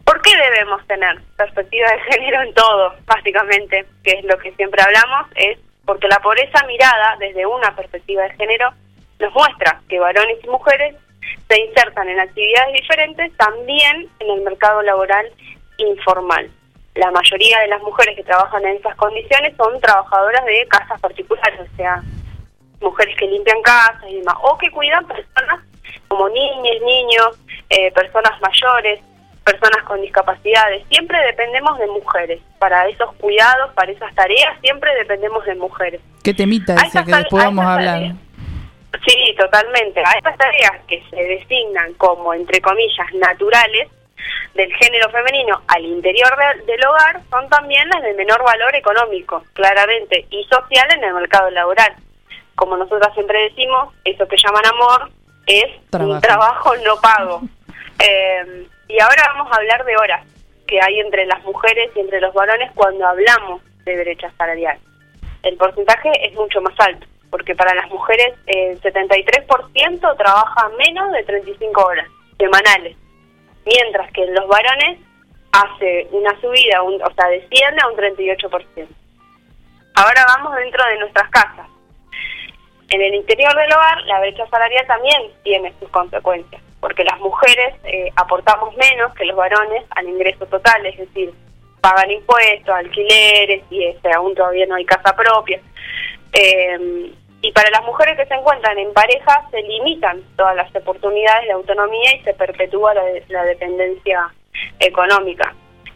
¿Por qué debemos tener perspectiva de género en todo, básicamente? Que es lo que siempre hablamos, es porque la pobreza mirada desde una perspectiva de género nos muestra que varones y mujeres se insertan en actividades diferentes también en el mercado laboral informal. La mayoría de las mujeres que trabajan en esas condiciones son trabajadoras de casas particulares, o sea, mujeres que limpian casas y demás, o que cuidan personas como niños, niños, eh, personas mayores, personas con discapacidades. Siempre dependemos de mujeres. Para esos cuidados, para esas tareas, siempre dependemos de mujeres. ¿Qué temita ese que después vamos a hablar? tareas. Sí, totalmente. A estas tareas que se designan como, entre comillas, naturales del género femenino al interior de- del hogar son también las de menor valor económico, claramente, y social en el mercado laboral. Como nosotras siempre decimos, eso que llaman amor es Trabajo. un trabajo no pago. (laughs) Eh, y ahora vamos a hablar de horas que hay entre las mujeres y entre los varones cuando hablamos de brecha salarial. El porcentaje es mucho más alto, porque para las mujeres el 73% trabaja menos de 35 horas semanales, mientras que en los varones hace una subida, un- o sea, desciende a un 38%. Ahora vamos dentro de nuestras casas. En el interior del hogar, la brecha salarial también tiene sus consecuencias, porque las mujeres eh, aportamos menos que los varones al ingreso total, es decir, pagan impuestos, alquileres y este, aún todavía no hay casa propia. Eh, y para las mujeres que se encuentran en pareja se limitan todas las oportunidades de autonomía y se perpetúa la, la dependencia económica.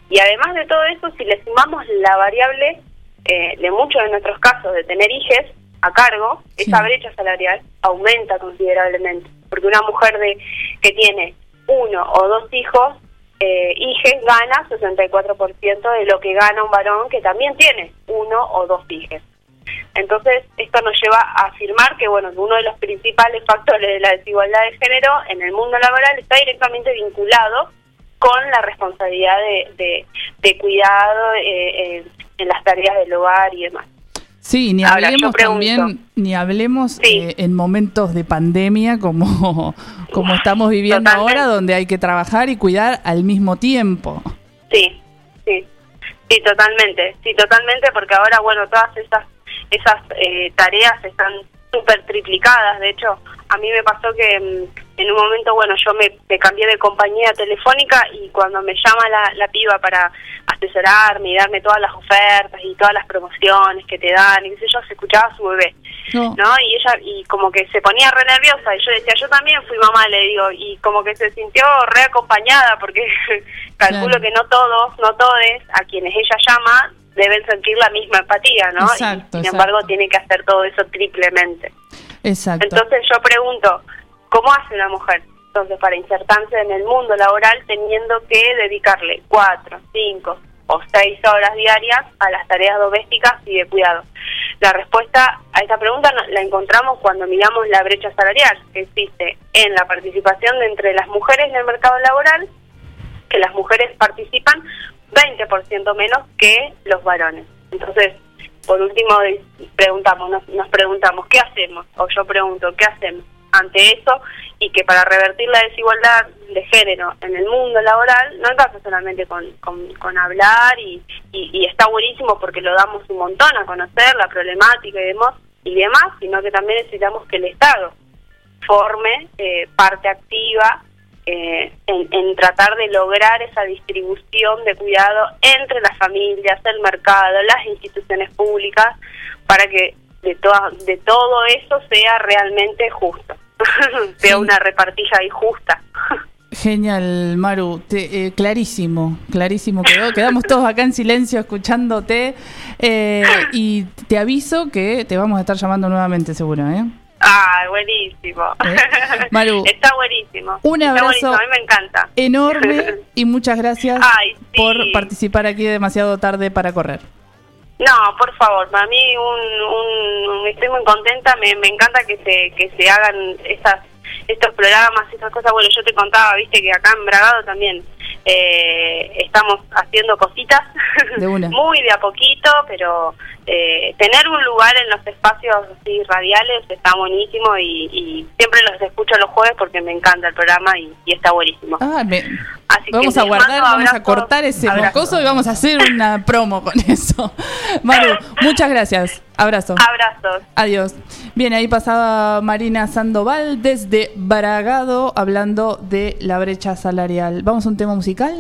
Y además de todo eso, si le sumamos la variable eh, de muchos de nuestros casos de tener hijos a cargo, esa brecha salarial aumenta considerablemente. Porque una mujer de que tiene uno o dos hijos eh, hijes gana 64% de lo que gana un varón que también tiene uno o dos hijes. Entonces, esto nos lleva a afirmar que, bueno, uno de los principales factores de la desigualdad de género en el mundo laboral está directamente vinculado con la responsabilidad de, de, de cuidado eh, eh, en las tareas del hogar y demás. Sí, ni hablemos también, ni hablemos eh, en momentos de pandemia como, (laughs) como estamos viviendo ahora, donde hay que trabajar y cuidar al mismo tiempo. Sí, sí, sí, totalmente, sí, totalmente, porque ahora, bueno, todas esas esas eh, tareas están súper triplicadas. De hecho, a mí me pasó que mm, en un momento, bueno, yo me, me cambié de compañía telefónica y cuando me llama la, la piba para asesorarme y darme todas las ofertas y todas las promociones que te dan, y qué sé yo, se escuchaba a su bebé. No. ¿no? Y ella, y como que se ponía re nerviosa, y yo decía, yo también fui mamá, le digo, y como que se sintió re acompañada, porque (laughs) calculo Claro. que no todos, no todes, a quienes ella llama, deben sentir la misma empatía, ¿no? Y, Exacto, sin exacto. embargo, tiene que hacer todo eso triplemente. Exacto. Entonces yo pregunto, ¿cómo hace una mujer entonces para insertarse en el mundo laboral teniendo que dedicarle cuatro, cinco o seis horas diarias a las tareas domésticas y de cuidado? La respuesta a esta pregunta la encontramos cuando miramos la brecha salarial que existe en la participación de entre las mujeres en el mercado laboral, que las mujeres participan 20% menos que los varones. Entonces, por último, preguntamos, nos, nos preguntamos, ¿qué hacemos? O yo pregunto, ¿qué hacemos ante eso? Y que para revertir la desigualdad de género en el mundo laboral no alcanza solamente con, con, con hablar y, y, y está buenísimo porque lo damos un montón a conocer la problemática y demás, y demás sino que también necesitamos que el Estado forme eh, parte activa eh, en, en tratar de lograr esa distribución de cuidado entre las familias, el mercado, las instituciones públicas, para que de, toda, de todo eso sea realmente justo, (laughs) sea una repartilla ahí justa. Genial, Maru, te- eh, clarísimo, clarísimo quedó. Quedamos todos acá en silencio escuchándote eh, y te aviso que te vamos a estar llamando nuevamente seguro, ¿eh? Ah, buenísimo. (laughs) Maru, Está buenísimo. un abrazo buenísimo, a mí me encanta. Enorme (laughs) y muchas gracias Ay, sí. por participar aquí demasiado tarde para correr. No, por favor, para mí un, un- estoy muy contenta, me, me encanta que se, que se hagan esas, estos programas, estas cosas. Bueno, yo te contaba, viste, que acá en Bragado también eh, estamos haciendo cositas, De (laughs) muy de a poquito, pero eh, tener un lugar en los espacios así radiales está buenísimo y, y siempre los escucho los jueves porque me encanta el programa y, y está buenísimo. Ah, me- Así vamos que a guardar, vamos a cortar ese abrazos. mocoso y vamos a hacer una (laughs) promo con eso. (laughs) Maru, muchas gracias. Abrazo. Abrazos. Adiós. Bien, ahí pasaba Marina Sandoval desde Bragado hablando de la brecha salarial. ¿Vamos a un tema musical?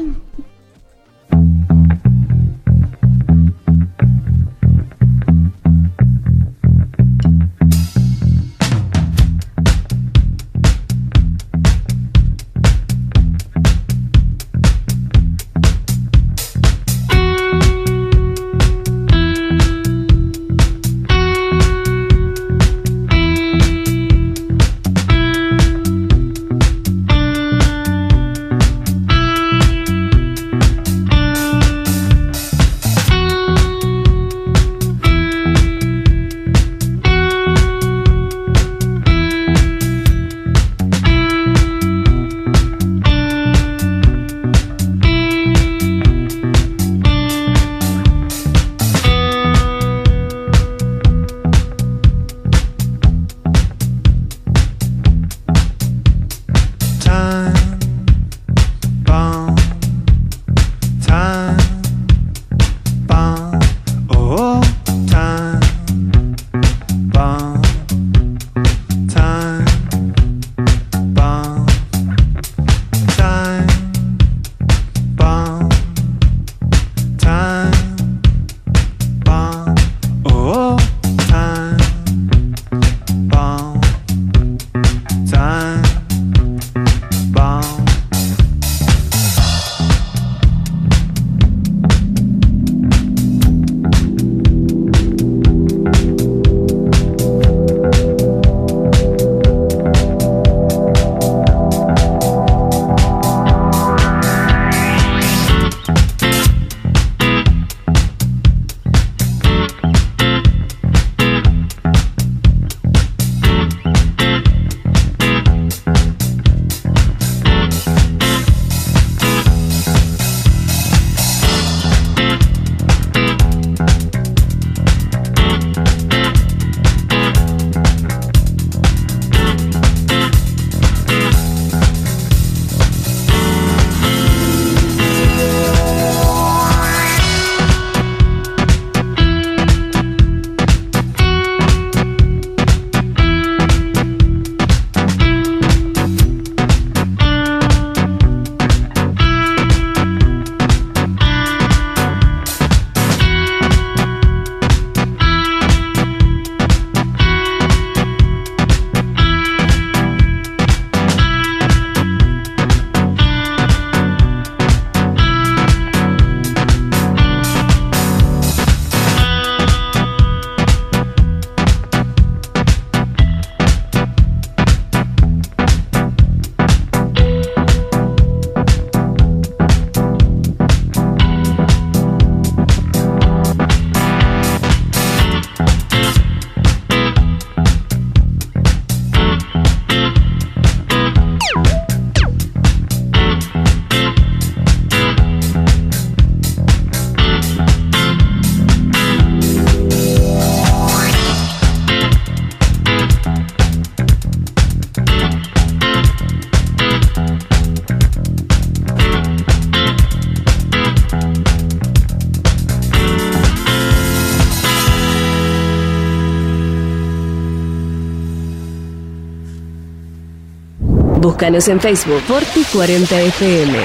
Búscanos en Facebook Forti 40 FM.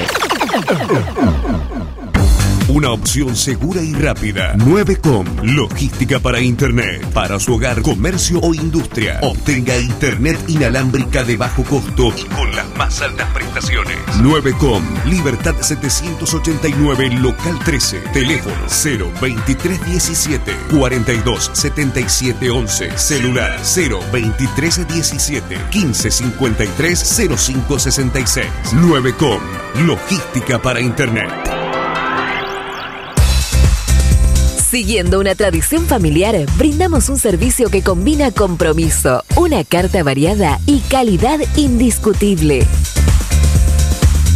Una opción segura y rápida. 9com, logística para Internet, para su hogar, comercio o industria. Obtenga Internet inalámbrica de bajo costo y con las más altas prestaciones. 9com, Libertad 789, local 13, teléfono 02317 427711, celular 02317 1553 0566. 9com, logística para Internet. Siguiendo una tradición familiar, brindamos un servicio que combina compromiso, una carta variada y calidad indiscutible.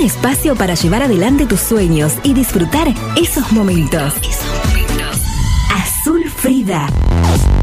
Espacio para llevar adelante tus sueños y disfrutar esos momentos. Azul Frida.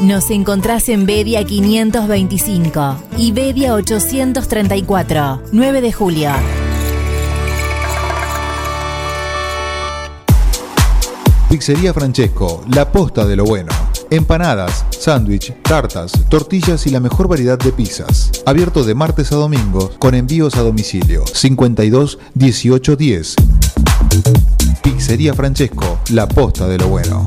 Nos encontrás en Bedia 525 y Bedia 834, 9 de julio. Pizzería Francesco, la posta de lo bueno. Empanadas, sándwich, tartas, tortillas y la mejor variedad de pizzas. Abierto de martes a domingo con envíos a domicilio. 52 18 10. Pizzería Francesco, la posta de lo bueno.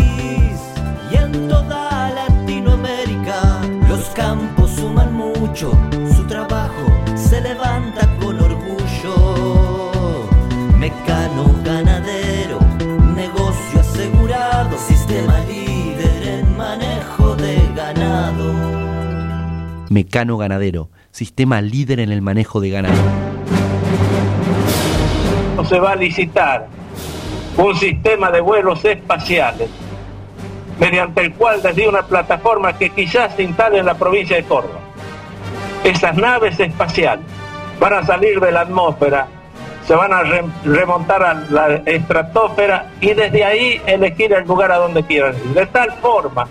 mucho, su trabajo se levanta con orgullo. Mecano ganadero, negocio asegurado, sistema líder en manejo de ganado. Mecano Ganadero, sistema líder en el manejo de ganado. se va a licitar un sistema de vuelos espaciales. mediante el cual desde una plataforma que quizás se instale en la provincia de Córdoba. Esas naves espaciales van a salir de la atmósfera, se van a re- remontar a la estratosfera y desde ahí elegir el lugar a donde quieran ir. De tal forma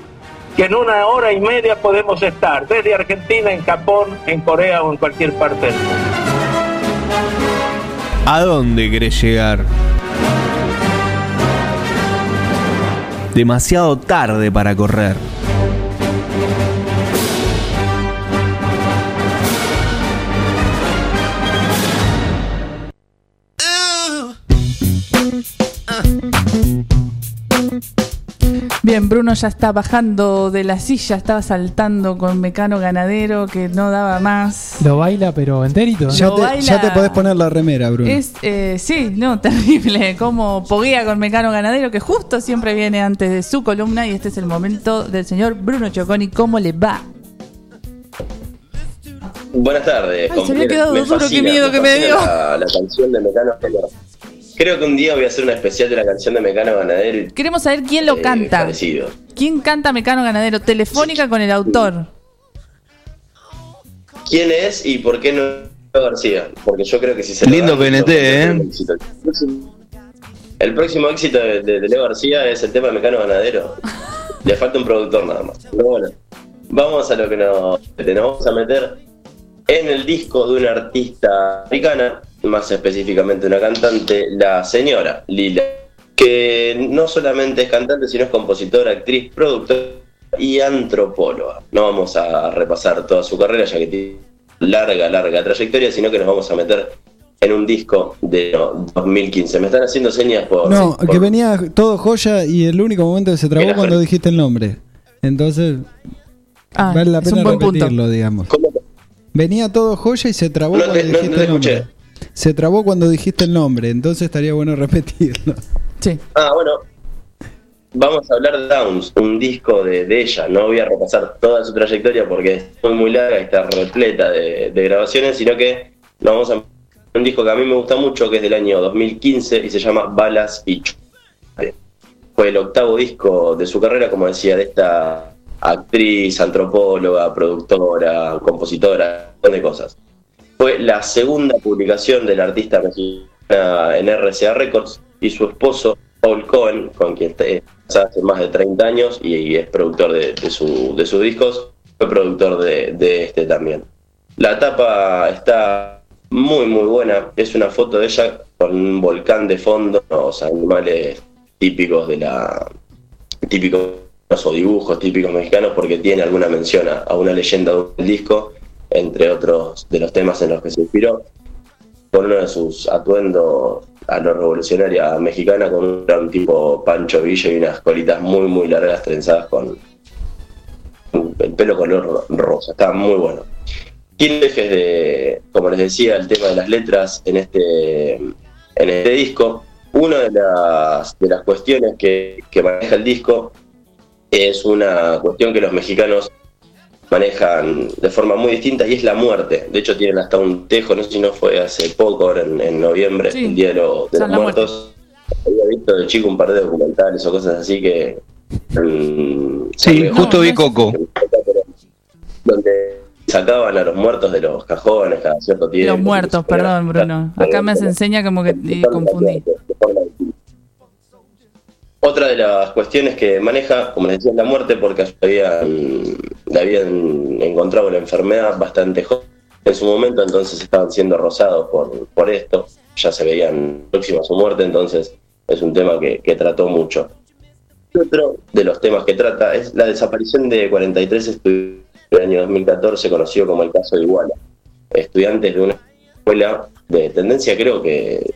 que en una hora y media podemos estar desde Argentina, en Japón, en Corea o en cualquier parte del mundo. ¿A dónde querés llegar? Demasiado tarde para correr. Bien, Bruno ya está bajando de la silla, estaba saltando con Mecano Ganadero que no daba más. Lo baila, pero enterito. ¿eh? Ya Lo te, baila- ya te podés poner la remera, Bruno. Es, eh, sí, no, (laughs) terrible. Como poguea con Mecano Ganadero, que justo siempre viene antes de su columna. Y este es el momento del señor Bruno Choconi. ¿Cómo le va? Buenas tardes. Ay, se había quedado Me duro, qué fascina, miedo que me dio. La, la canción de Mecano Ganadero. Creo que un día voy a hacer una especial de la canción de Mecano Ganadero y Queremos saber quién lo eh, canta. parecido. ¿Quién canta Mecano Ganadero? Telefónica con el autor. ¿Quién es y por qué no Leo García? Porque yo creo que si se lo Lindo PNT, yo creo que ¿eh? El próximo éxito de, de- de Leo García es el tema de Mecano Ganadero. Le falta un productor nada más. Pero bueno, vamos a lo que nos, nos vamos a meter en el disco de una artista africana, más específicamente una cantante, la señora Lila, que no solamente es cantante, sino es compositora, actriz, productora y antropóloga. No vamos a repasar toda su carrera, ya que tiene larga, larga trayectoria, sino que nos vamos a meter en un disco de no, 2015. Me están haciendo señas por... No, por- que venía todo joya y el único momento que se trabó cuando Fer- dijiste el nombre. Entonces, Ah, vale la es pena un buen punto. repetirlo, digamos. Venía todo joya y se trabó No cuando te- no- dijiste no te el nombre. escuché. Se trabó cuando dijiste el nombre, entonces estaría bueno (laughs) repetirlo. Sí. Ah, bueno. Vamos a hablar de Downs, un disco de, de ella. No voy a repasar toda su trayectoria porque es muy, muy larga y está repleta de, de grabaciones, sino que nos vamos a un disco que a mí me gusta mucho, que es del año 2015 y se llama Balas y Fue el octavo disco de su carrera, como decía, de esta actriz, antropóloga, productora, compositora, un montón de cosas. Fue la segunda publicación del artista mexicana en RCA Records y su esposo, Paul Cohen, con quien está hace más de 30 años y, es productor de, su- de sus discos, fue productor de, de este también. La tapa está muy, muy buena. Es una foto de ella con un volcán de fondo, los animales típicos de la. típicos o dibujos típicos mexicanos, porque tiene alguna mención a, a una leyenda del disco, entre otros de los temas en los que se inspiró, con uno de sus atuendos a lo revolucionaria mexicana, con un gran tipo Pancho Villa y unas colitas muy, muy largas trenzadas con el pelo color ro- rosa. Está muy bueno. Quiero dejes de, como les decía, el tema de las letras en este, en este disco. Una de las, de las cuestiones que, que maneja el disco es una cuestión que los mexicanos manejan de forma muy distinta y es la muerte. De hecho, tienen hasta un tejo, no sé si no fue hace poco, ahora en, en noviembre, Sí. el Día de, lo- de San los Muertos. Había visto de chico un par de documentales o cosas así que. mm, Sí, justo vi Coco. Donde sacaban a los muertos de los cajones cada cierto tiempo. Los muertos, perdón, Bruno. Acá me se enseña como que eh, confundí. Otra de las cuestiones que maneja, como les decía, es la muerte, porque habían, habían encontrado la enfermedad bastante joven en su momento, entonces estaban siendo rozados por, por esto, ya se veían próximos a su muerte, entonces es un tema que, que trató mucho. Otro de los temas que trata es la desaparición de 43 estudiantes del año 2014, conocido como el caso de Iguala, estudiantes de una escuela de tendencia creo que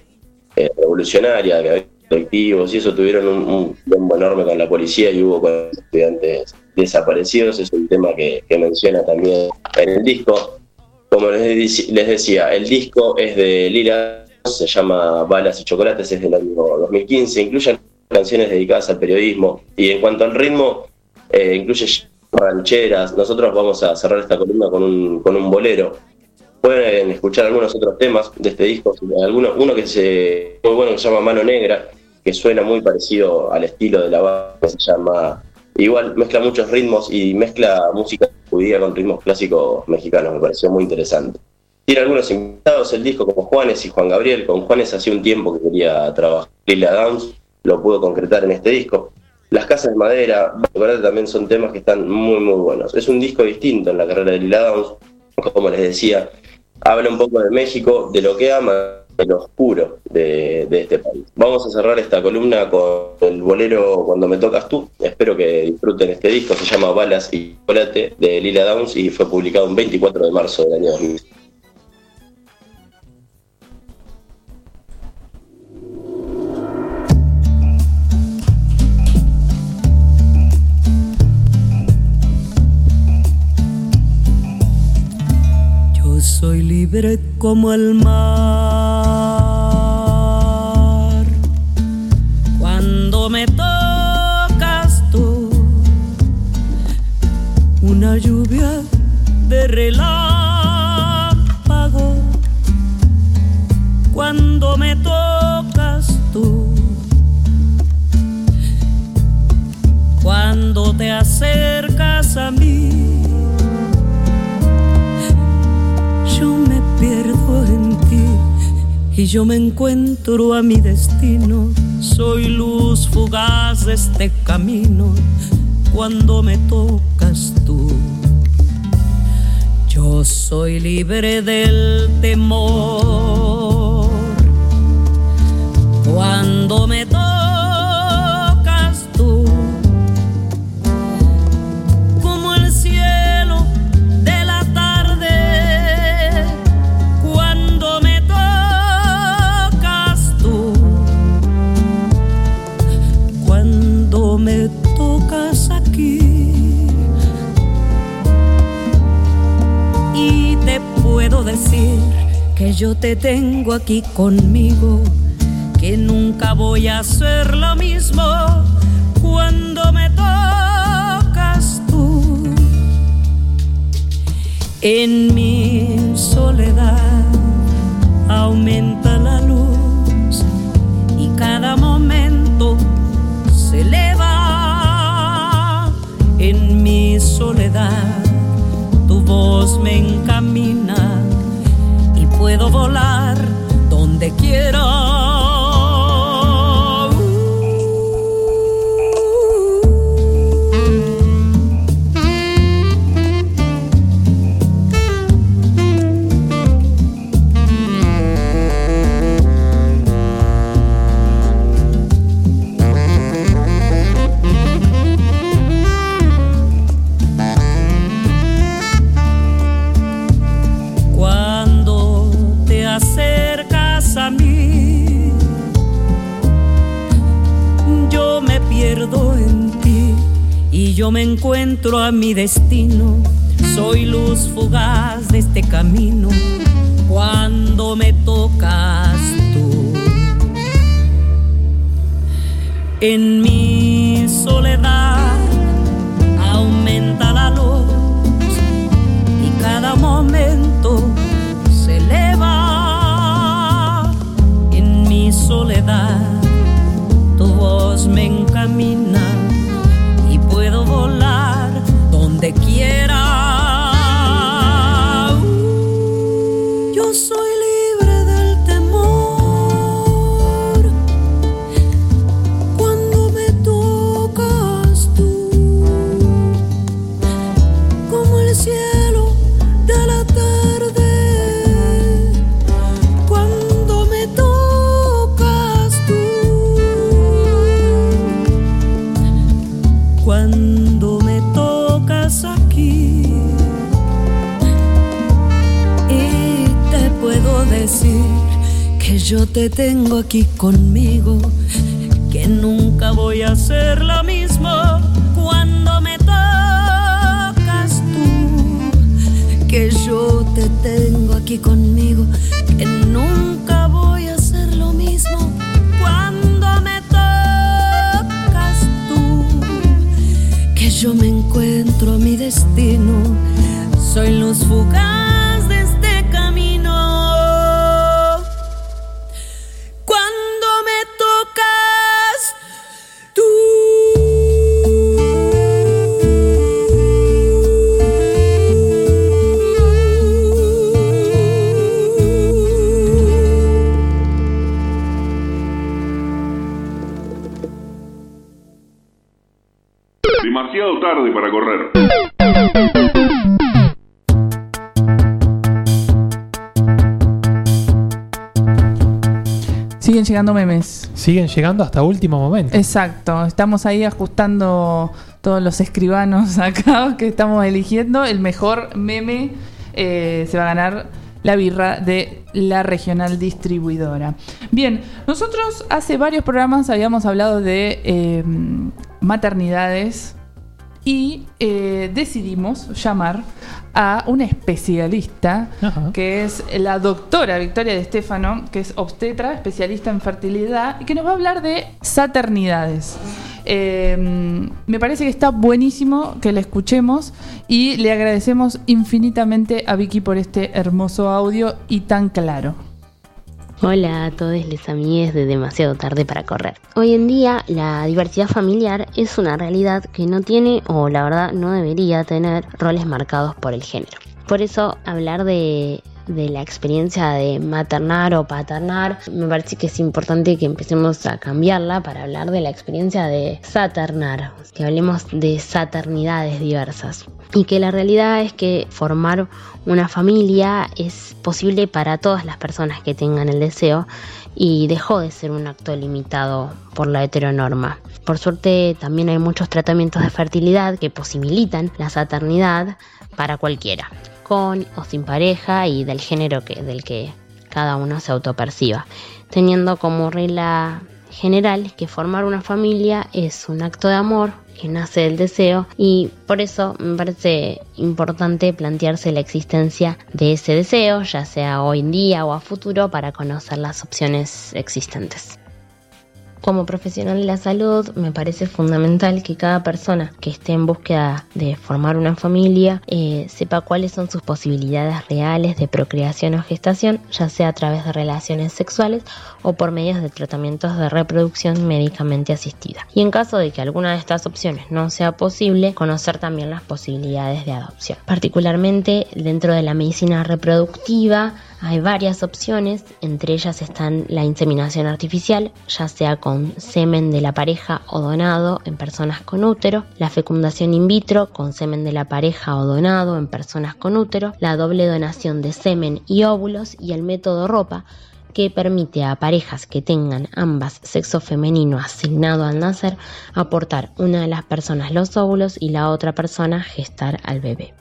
eh, revolucionaria, que había colectivos y eso tuvieron un, un bombo enorme con la policía y hubo con estudiantes desaparecidos, es un tema que, menciona también en el disco. Como les, les decía, el disco es de Lila, se llama Balas y Chocolates, es del año 2015, incluye canciones dedicadas al periodismo y en cuanto al ritmo, eh, incluye rancheras. Nosotros vamos a cerrar esta columna con un, con un bolero. Pueden escuchar algunos otros temas de este disco, uno que es muy bueno que se llama Mano Negra, que suena muy parecido al estilo de la banda se llama Igual mezcla muchos ritmos y mezcla música judía con ritmos clásicos mexicanos, me pareció muy interesante. Tiene algunos invitados el disco como Juanes y Juan Gabriel. Con Juanes hacía un tiempo que quería trabajar. Lila Downs lo pudo concretar en este disco. Las casas de madera, también son temas que están muy muy buenos. Es un disco distinto en la carrera de Lila Downs, como les decía, habla un poco de México, de lo que ama, de lo oscuro de, de este país. Vamos a cerrar esta columna con el bolero Cuando me tocas tú. Espero que disfruten este disco, se llama Balas y Chocolate de Lila Downs y fue publicado el 24 de marzo del año 2000. Soy libre como el mar. Cuando me tocas tú, una lluvia de relámpago. Cuando me tocas tú, cuando te acercas a mí. Y yo me encuentro a mi destino. Soy luz fugaz de este camino cuando me tocas tú. Yo soy libre del temor cuando me tocas decir que yo te tengo aquí conmigo que nunca voy a hacer lo mismo cuando me tocas tú en mi soledad aumenta la luz y cada momento se eleva en mi soledad. Tu voz me encamina volar donde quiera. Yo me encuentro a mi destino. Soy luz fugaz de este camino cuando me tocas tú. En mi soledad aumenta la luz y cada momento se eleva en mi soledad. Tu voz me encamina quiera. Yo te tengo aquí conmigo, que nunca voy a hacer lo mismo cuando me tocas tú, que yo te tengo aquí conmigo, que nunca voy a hacer lo mismo cuando me tocas tú, que yo me encuentro a mi destino, soy luz fugaz llegando memes. Siguen llegando hasta último momento. Exacto, estamos ahí ajustando todos los escribanos (laughs) acá que estamos eligiendo. El mejor meme eh, se va a ganar la birra de la regional distribuidora. Bien, nosotros hace varios programas habíamos hablado de eh, maternidades y eh, decidimos llamar a una especialista que es la doctora Victoria de Estefano, que es obstetra, especialista en fertilidad y que nos va a hablar de saternidades. Eh, me parece que está buenísimo que la escuchemos y le agradecemos infinitamente a Vicky por este hermoso audio y tan claro. Hola a todos les amigues de demasiado tarde para correr. Hoy en día la diversidad familiar es una realidad que no tiene o la verdad no debería tener roles marcados por el género. Por eso hablar de, de la experiencia de maternar o paternar, me parece que es importante que empecemos a cambiarla para hablar de la experiencia de saternar, que hablemos de saternidades diversas. Y que la realidad es que formar una familia es posible para todas las personas que tengan el deseo y dejó de ser un acto limitado por la heteronorma. Por suerte también hay muchos tratamientos de fertilidad que posibilitan la saternidad para cualquiera, con o sin pareja y del género que, del que cada uno se autoperciba, teniendo como regla general que formar una familia es un acto de amor que nace del deseo y por eso me parece importante plantearse la existencia de ese deseo, ya sea hoy en día o a futuro, para conocer las opciones existentes. Como profesional de la salud, me parece fundamental que cada persona que esté en búsqueda de formar una familia eh, sepa cuáles son sus posibilidades reales de procreación o gestación, ya sea a través de relaciones sexuales o por medios de tratamientos de reproducción médicamente asistida. Y en caso de que alguna de estas opciones no sea posible, conocer también las posibilidades de adopción. Particularmente dentro de la medicina reproductiva, hay varias opciones, entre ellas están la inseminación artificial, ya sea con semen de la pareja o donado en personas con útero, la fecundación in vitro con semen de la pareja o donado en personas con útero, la doble donación de semen y óvulos y el método ropa que permite a parejas que tengan ambas sexo femenino asignado al nacer aportar una de las personas los óvulos y la otra persona gestar al bebé.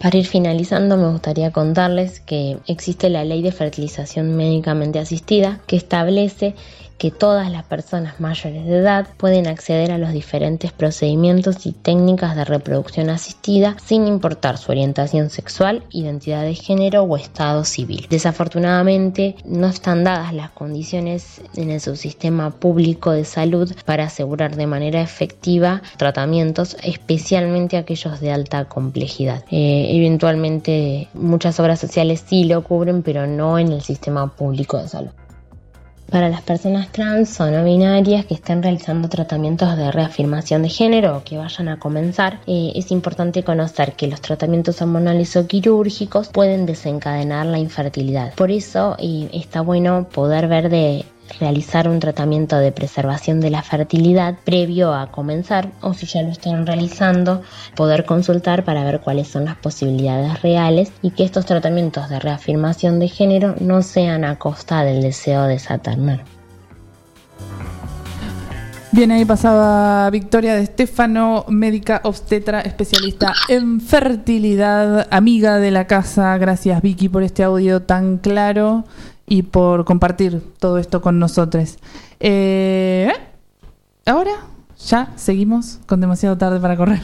Para ir finalizando, me gustaría contarles que existe la ley de fertilización médicamente asistida que establece que todas las personas mayores de edad pueden acceder a los diferentes procedimientos y técnicas de reproducción asistida sin importar su orientación sexual, identidad de género o estado civil. Desafortunadamente no están dadas las condiciones en el subsistema público de salud para asegurar de manera efectiva tratamientos, especialmente aquellos de alta complejidad. Eh, eventualmente muchas obras sociales sí lo cubren, pero no en el sistema público de salud. Para las personas trans o no binarias que estén realizando tratamientos de reafirmación de género o que vayan a comenzar, eh, es importante conocer que los tratamientos hormonales o quirúrgicos pueden desencadenar la infertilidad. Por eso eh, está bueno poder ver de realizar un tratamiento de preservación de la fertilidad previo a comenzar o si ya lo están realizando poder consultar para ver cuáles son las posibilidades reales y que estos tratamientos de reafirmación de género no sean a costa del deseo de saternar. Bien, ahí pasaba Victoria de Estefano, médica obstetra, especialista en fertilidad, amiga de la casa. Gracias Vicky por este audio tan claro y por compartir todo esto con nosotros. Eh, ahora ya seguimos con demasiado tarde para correr.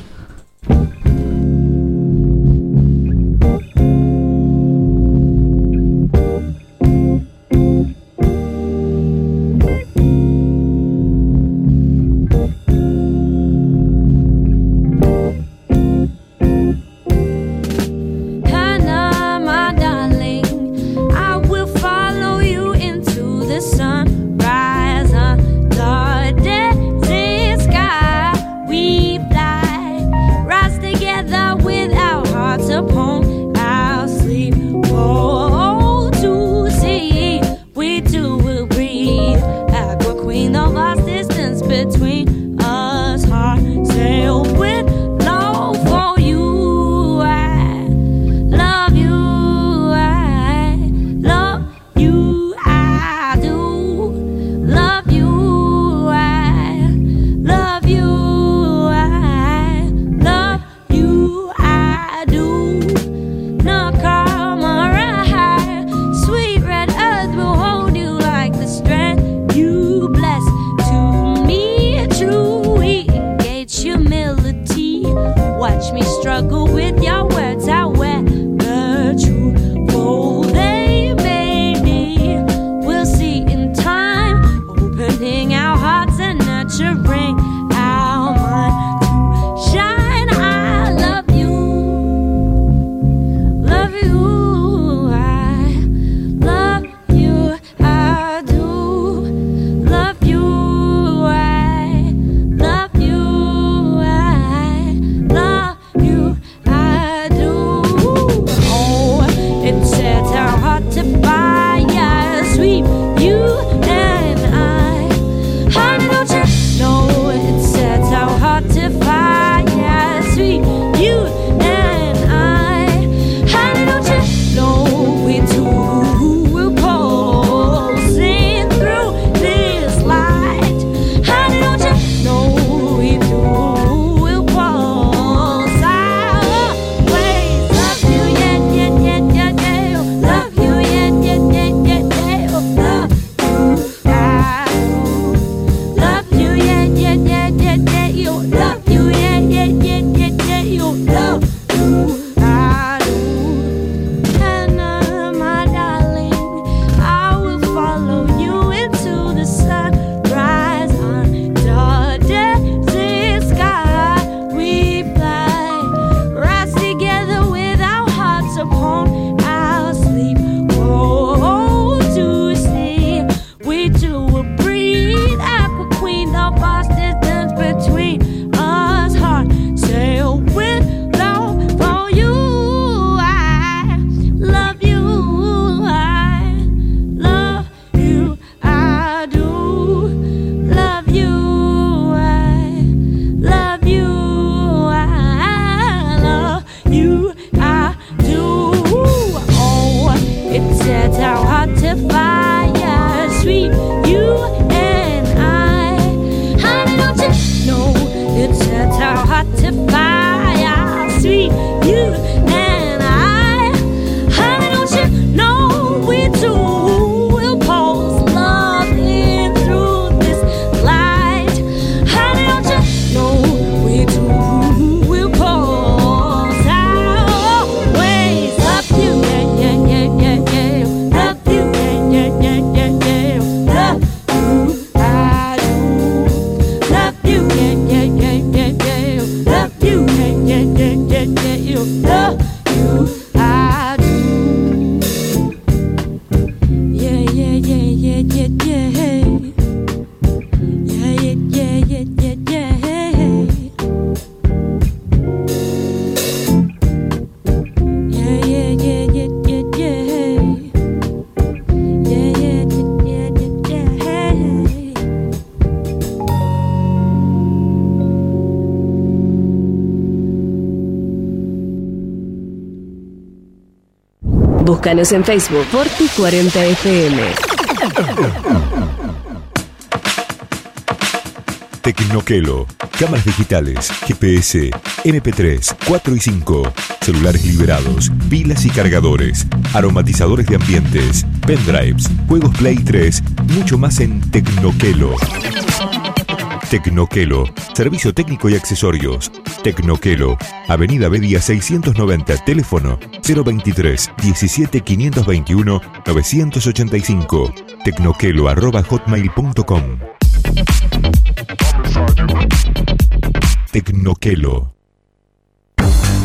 Búscanos en Facebook Forti 40 FM. Tecnoquelo. Cámaras digitales, GPS, MP3, 4 y 5, celulares liberados, pilas y cargadores, aromatizadores de ambientes, pendrives, juegos Play 3, mucho más en Tecnoquelo. Tecnoquelo, servicio técnico y accesorios. Tecnoquelo, Avenida Bedia 690, teléfono 023 17 521 985. Tecnoquelo arroba hotmail.com. Tecnoquelo.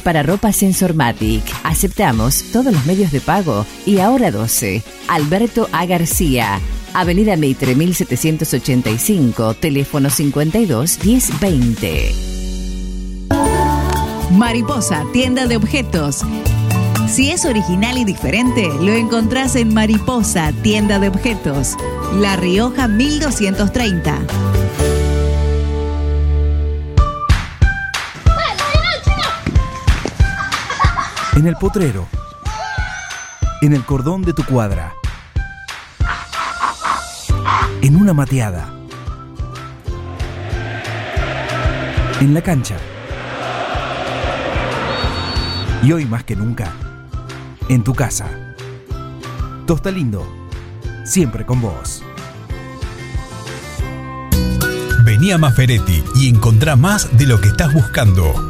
para ropa Sensormatic. Aceptamos todos los medios de pago y ahora 12. Alberto A. García. Avenida Meitre 1785, teléfono 52 1020. Mariposa, tienda de objetos. Si es original y diferente, lo encontrás en Mariposa, tienda de objetos. La Rioja 1230. En el potrero. En el cordón de tu cuadra. En una mateada. En la cancha. Y hoy más que nunca, en tu casa. Tosta Lindo, siempre con vos. Vení a Maferetti y encontrá más de lo que estás buscando.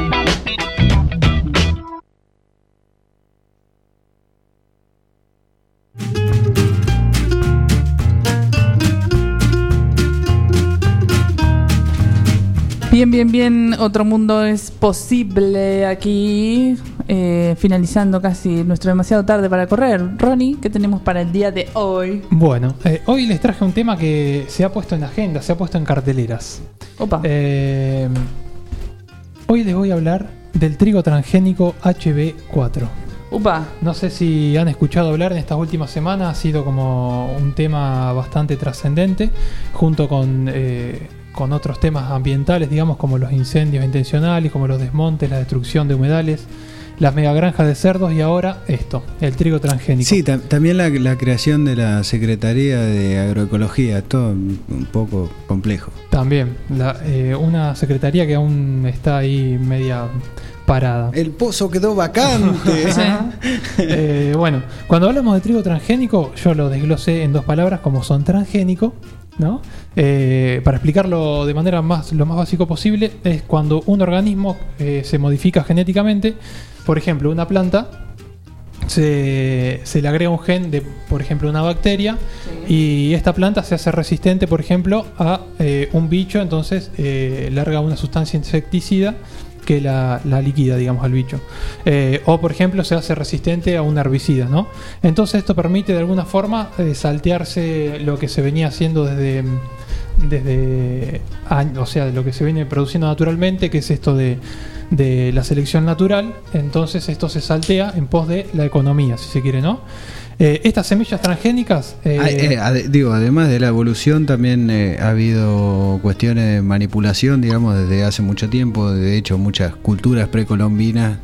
Bien, bien, bien. Otro mundo es posible aquí. eh, finalizando casi nuestro demasiado tarde para correr. Ronnie, ¿qué tenemos para el día de hoy? Bueno, eh, hoy les traje un tema que se ha puesto en agenda, se ha puesto en carteleras. Opa. Eh, hoy les voy a hablar del trigo transgénico HB4. Upa. No sé si han escuchado hablar en estas últimas semanas, ha sido como un tema bastante trascendente, junto con, eh, con otros temas ambientales, digamos, como los incendios intencionales, como los desmontes, la destrucción de humedales, las megagranjas de cerdos y ahora esto, el trigo transgénico. Sí, tam- también la, la creación de la Secretaría de Agroecología, todo un poco complejo. También, la- eh, una secretaría que aún está ahí media parada. El pozo quedó vacante. (laughs) Eh, bueno, cuando hablamos de trigo transgénico, yo lo desglosé en dos palabras como son transgénico, ¿no? Eh, para explicarlo de manera más, lo más básico posible, es cuando un organismo eh, se modifica genéticamente, por ejemplo, una planta, se, se le agrega un gen de, por ejemplo, una bacteria y esta planta se hace resistente, por ejemplo, a eh, un bicho, entonces eh, larga una sustancia insecticida que la, la liquida, digamos, al bicho. Eh, o, por ejemplo, se hace resistente a un herbicida, ¿no? Entonces esto permite de alguna forma eh, saltearse lo que se venía haciendo desde, desde o sea, lo que se viene produciendo naturalmente, que es esto de, de la selección natural. Entonces esto se saltea en pos de la economía, si se quiere, ¿no? Eh, estas semillas transgénicas... eh, Ah, eh, digo, además de la evolución, también eh, ha habido cuestiones de manipulación, digamos, desde hace mucho tiempo. De hecho, muchas culturas precolombinas,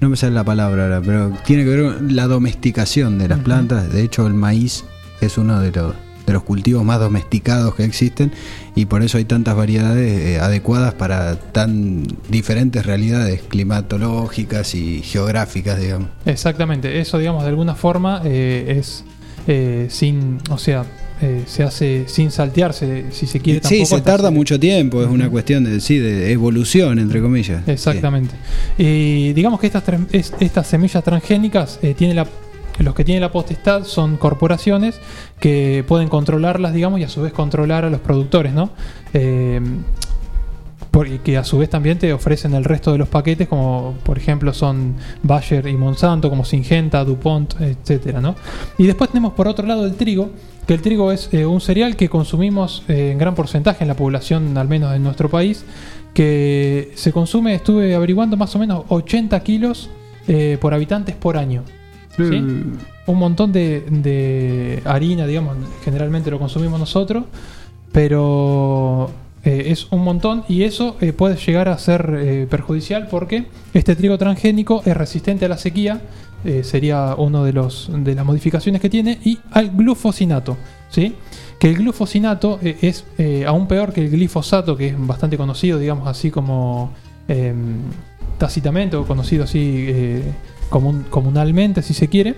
no me sale la palabra ahora, pero tiene que ver con la domesticación de las plantas. De hecho, el maíz es uno de los, de los cultivos más domesticados que existen y por eso hay tantas variedades eh, adecuadas para tan diferentes realidades climatológicas y geográficas, digamos. Exactamente, eso digamos de alguna forma eh, es eh, sin, o sea, eh, se hace sin saltearse, si se quiere. Sí, tampoco se hasta tarda mucho tiempo, es una cuestión de, sí, de evolución, entre comillas. Exactamente. Y digamos que estas, es- estas semillas transgénicas eh, tienen la, los que tienen la potestad son corporaciones que pueden controlarlas, digamos, y a su vez controlar a los productores, ¿no? Eh, por- y que a su vez también te ofrecen el resto de los paquetes, como por ejemplo son Bayer y Monsanto, como Syngenta, DuPont, etcétera, ¿no? Y después tenemos por otro lado el trigo, que el trigo es eh, un cereal que consumimos eh, en gran porcentaje en la población, al menos en nuestro país, que se consume, estuve averiguando más o menos 80 kilos eh, por habitantes por año. Un montón de, de harina, digamos, generalmente lo consumimos nosotros, pero eh, es un montón y eso eh, puede llegar a ser eh, perjudicial porque este trigo transgénico es resistente a la sequía, sería uno de los de las modificaciones que tiene y al glufosinato, ¿sí? Que el glufosinato es aún peor que el glifosato, que es bastante conocido, digamos así como eh, tácitamente o conocido así comun- comunalmente, si se quiere.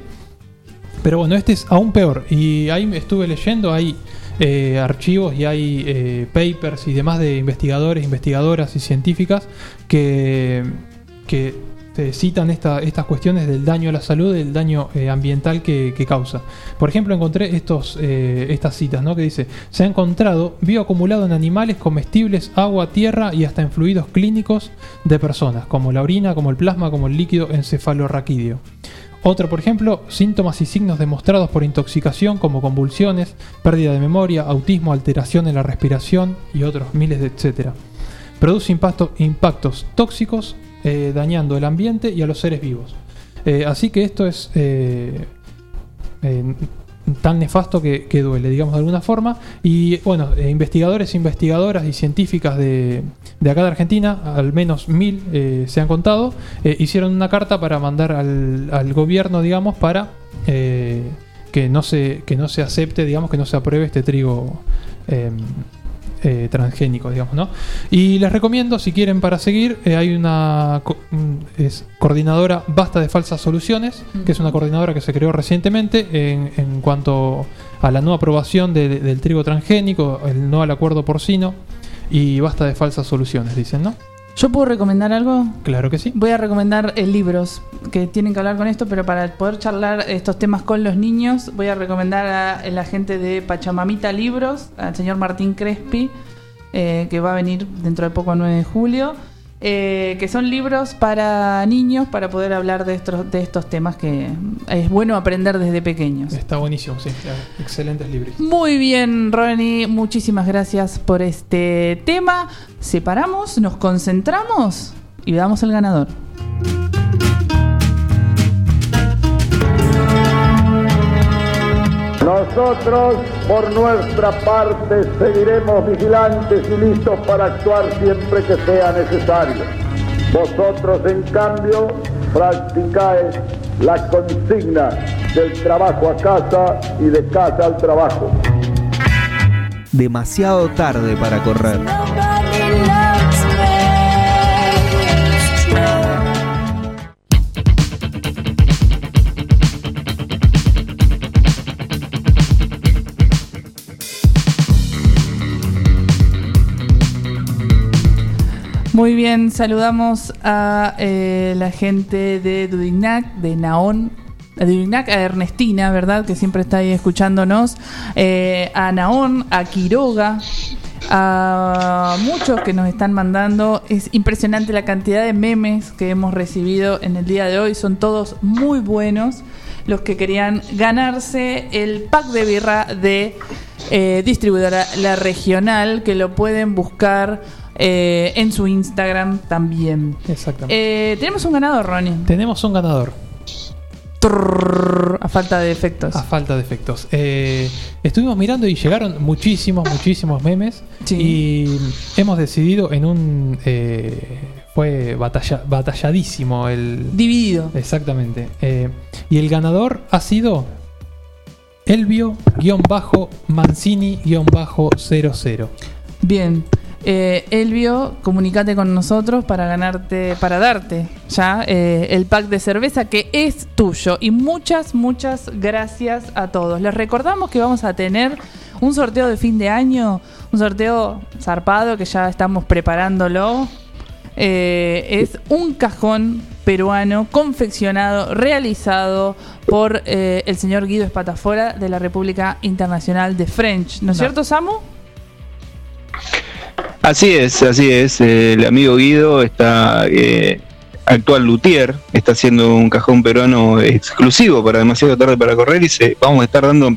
Pero bueno, este es aún peor. Y ahí me estuve leyendo, hay eh, archivos y hay eh, papers y demás de investigadores, investigadoras y científicas que, que te citan esta- estas cuestiones del daño a la salud, del daño eh, ambiental que, que causa. Por ejemplo, encontré estos, eh, estas citas, ¿no? Que dice, se ha encontrado bioacumulado en animales, comestibles, agua, tierra y hasta en fluidos clínicos de personas, como la orina, como el plasma, como el líquido encefalorraquídeo. Otro, por ejemplo, síntomas y signos demostrados por intoxicación como convulsiones, pérdida de memoria, autismo, alteración en la respiración y otros miles de etcétera. Produce impacto- impactos tóxicos eh, dañando el ambiente y a los seres vivos. Eh, así que esto es eh, tan nefasto que, duele, digamos de alguna forma. Y bueno, eh, investigadores, investigadoras y científicas de, de acá de Argentina, al menos mil se han contado, hicieron una carta para mandar al, al gobierno, digamos, para que, no se, que no se acepte, digamos, que no se apruebe este trigo. Eh, eh, transgénico, digamos, ¿no? Y les recomiendo, si quieren para seguir, eh, hay una co- mm, es coordinadora Basta de Falsas Soluciones, que es una coordinadora que se creó recientemente en, en cuanto a la no aprobación de- del trigo transgénico, el no al acuerdo porcino y basta de falsas soluciones, dicen, ¿no? ¿Yo puedo recomendar algo? Claro que sí. Voy a recomendar eh, libros que tienen que hablar con esto, pero para poder charlar estos temas con los niños, voy a recomendar a la gente de Pachamamita Libros, al señor Martín Crespi, eh, que va a venir dentro de poco, a 9 de julio, eh, que son libros para niños para poder hablar de estos, de estos temas que es bueno aprender desde pequeños. Está buenísimo, sí. claro. Excelentes libros. Muy bien, Ronnie, muchísimas gracias por este tema. Separamos, nos concentramos y damos el ganador. Nosotros, por nuestra parte, seguiremos vigilantes y listos para actuar siempre que sea necesario. Vosotros, en cambio, Practicae la consigna del trabajo a casa y de casa al trabajo. Demasiado tarde para correr. Muy bien, saludamos a eh, la gente de Dudignac, de Naón. A Ernestina, ¿verdad? Que siempre está ahí escuchándonos. Eh, a Naón, a Quiroga, a muchos que nos están mandando. Es impresionante la cantidad de memes que hemos recibido en el día de hoy. Son todos muy buenos. Los que querían ganarse el pack de birra de eh, distribuidora La Regional, que lo pueden buscar eh, en su Instagram también. Exactamente. Eh, tenemos un ganador, Ronnie. Tenemos un ganador. A falta de efectos. A falta de efectos. Eh, estuvimos mirando y llegaron muchísimos, muchísimos memes. Y hemos decidido en un. fue batalla, batalladísimo el. Dividido. Exactamente. Y el ganador ha sido. Elvio-Mancini-00. Bien. Eh, Elvio, comunícate con nosotros para ganarte, para darte ya eh, el pack de cerveza que es tuyo. Y muchas, muchas gracias a todos. Les recordamos que vamos a tener un sorteo de fin de año, un sorteo zarpado que ya estamos preparándolo. Eh, es un cajón peruano confeccionado, realizado por eh, el señor Guido Espatafora de la República Internacional de French. ¿No es cierto, Samu? Así es, así es. El amigo Guido está eh, actual luthier, está haciendo un cajón peruano exclusivo para demasiado tarde para correr y se, vamos a estar dando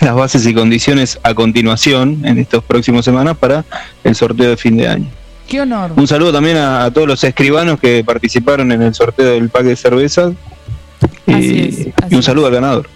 las bases y condiciones a continuación en estas próximas semanas para el sorteo de fin de año. Qué honor. Un saludo también a, a todos los escribanos que participaron en el sorteo del pack de cervezas y, y un saludo al ganador.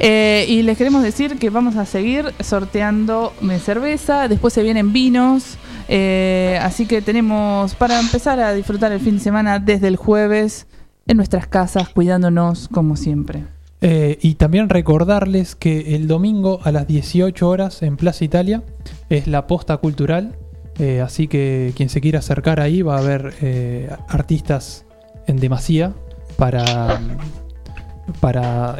Eh, y les queremos decir que vamos a seguir sorteando cerveza, después se vienen vinos, eh, así que tenemos para empezar a disfrutar el fin de semana desde el jueves en nuestras casas, cuidándonos como siempre. Eh, y también recordarles que el domingo a las 18 horas en Plaza Italia es la posta cultural. eh, así que quien se quiera acercar ahí va a haber artistas en demasía para, para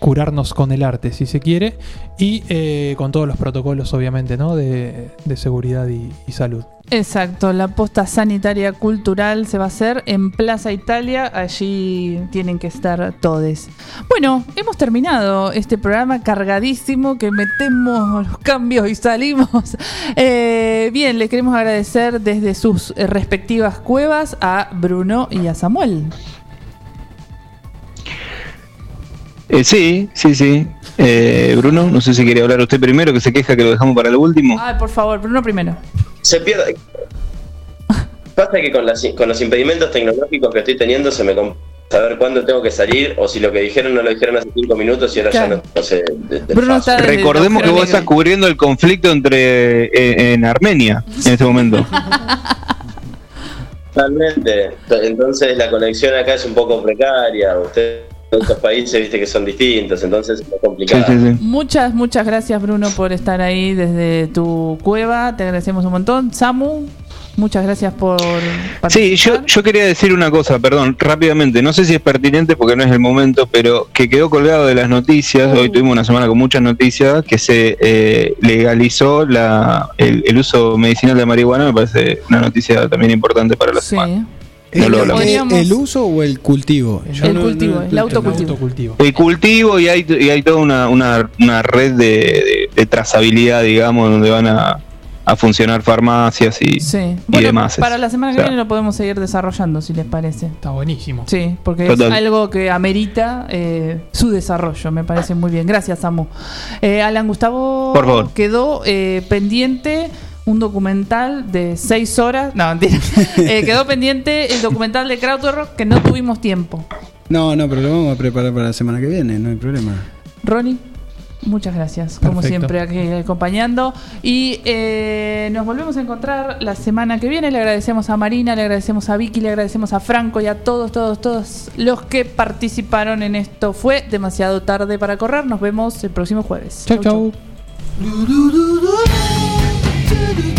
curarnos con el arte, si se quiere. Y eh, con todos los protocolos, obviamente, ¿no? de, de seguridad y- salud. Exacto, la posta sanitaria cultural se va a hacer en Plaza Italia, allí tienen que estar todos. Bueno, hemos terminado este programa cargadísimo que metemos los cambios y salimos. (laughs) Eh, bien, le queremos agradecer desde sus respectivas cuevas a Bruno y a Samuel. Eh, sí, sí, sí. Eh, Bruno, no sé si quería hablar usted primero, que se queja que lo dejamos para lo último. Ay, por favor, Bruno primero. Se pierde. Pasa que con, las- con los impedimentos tecnológicos que estoy teniendo se me saber cuándo tengo que salir o si lo que dijeron no lo dijeron hace cinco minutos y ahora ya no, no sé. de- de paso. Recordemos que vos estás cubriendo el conflicto entre eh, en Armenia en este momento. Totalmente. Entonces la conexión acá es un poco precaria. Ustedes en otros países viste que son distintos, entonces es más complicado. Muchas, muchas gracias Bruno por estar ahí desde tu cueva, te agradecemos un montón. Samu, muchas gracias por Sí, yo, yo quería decir una cosa, perdón, rápidamente. No sé si es pertinente porque no es el momento, pero que quedó colgado de las noticias. Hoy tuvimos una semana con muchas noticias que se eh, legalizó la, el, el uso medicinal de marihuana. Me parece una noticia también importante para la semana. No lo hablamos. ¿El, el uso o el cultivo? Yo El no- cultivo, no- el autocultivo. El cultivo y hay, y hay toda una, una, una red de, de- de trazabilidad, digamos, donde van a, a funcionar farmacias y, Sí. y demás. Para la semana que O sea, viene lo podemos seguir desarrollando, si les parece. Está buenísimo. Sí, porque Total. es algo que amerita eh, su desarrollo, me parece muy bien. Gracias, Samu. Eh, Alan Gustavo Por favor. quedó eh, pendiente un documental de seis horas. No, mentira. (laughs) Eh, quedó pendiente el documental de Krautrock que no tuvimos tiempo. No, no, pero lo vamos a preparar para la semana que viene, no hay problema. Ronnie. Muchas gracias, como siempre, aquí acompañando. Y eh, nos volvemos a encontrar la semana que viene. Le agradecemos a Marina, le agradecemos a Vicky, le agradecemos a Franco y a todos, todos, todos los que participaron en esto. Fue demasiado tarde para correr. Nos vemos el próximo jueves. Chau, chau. do to the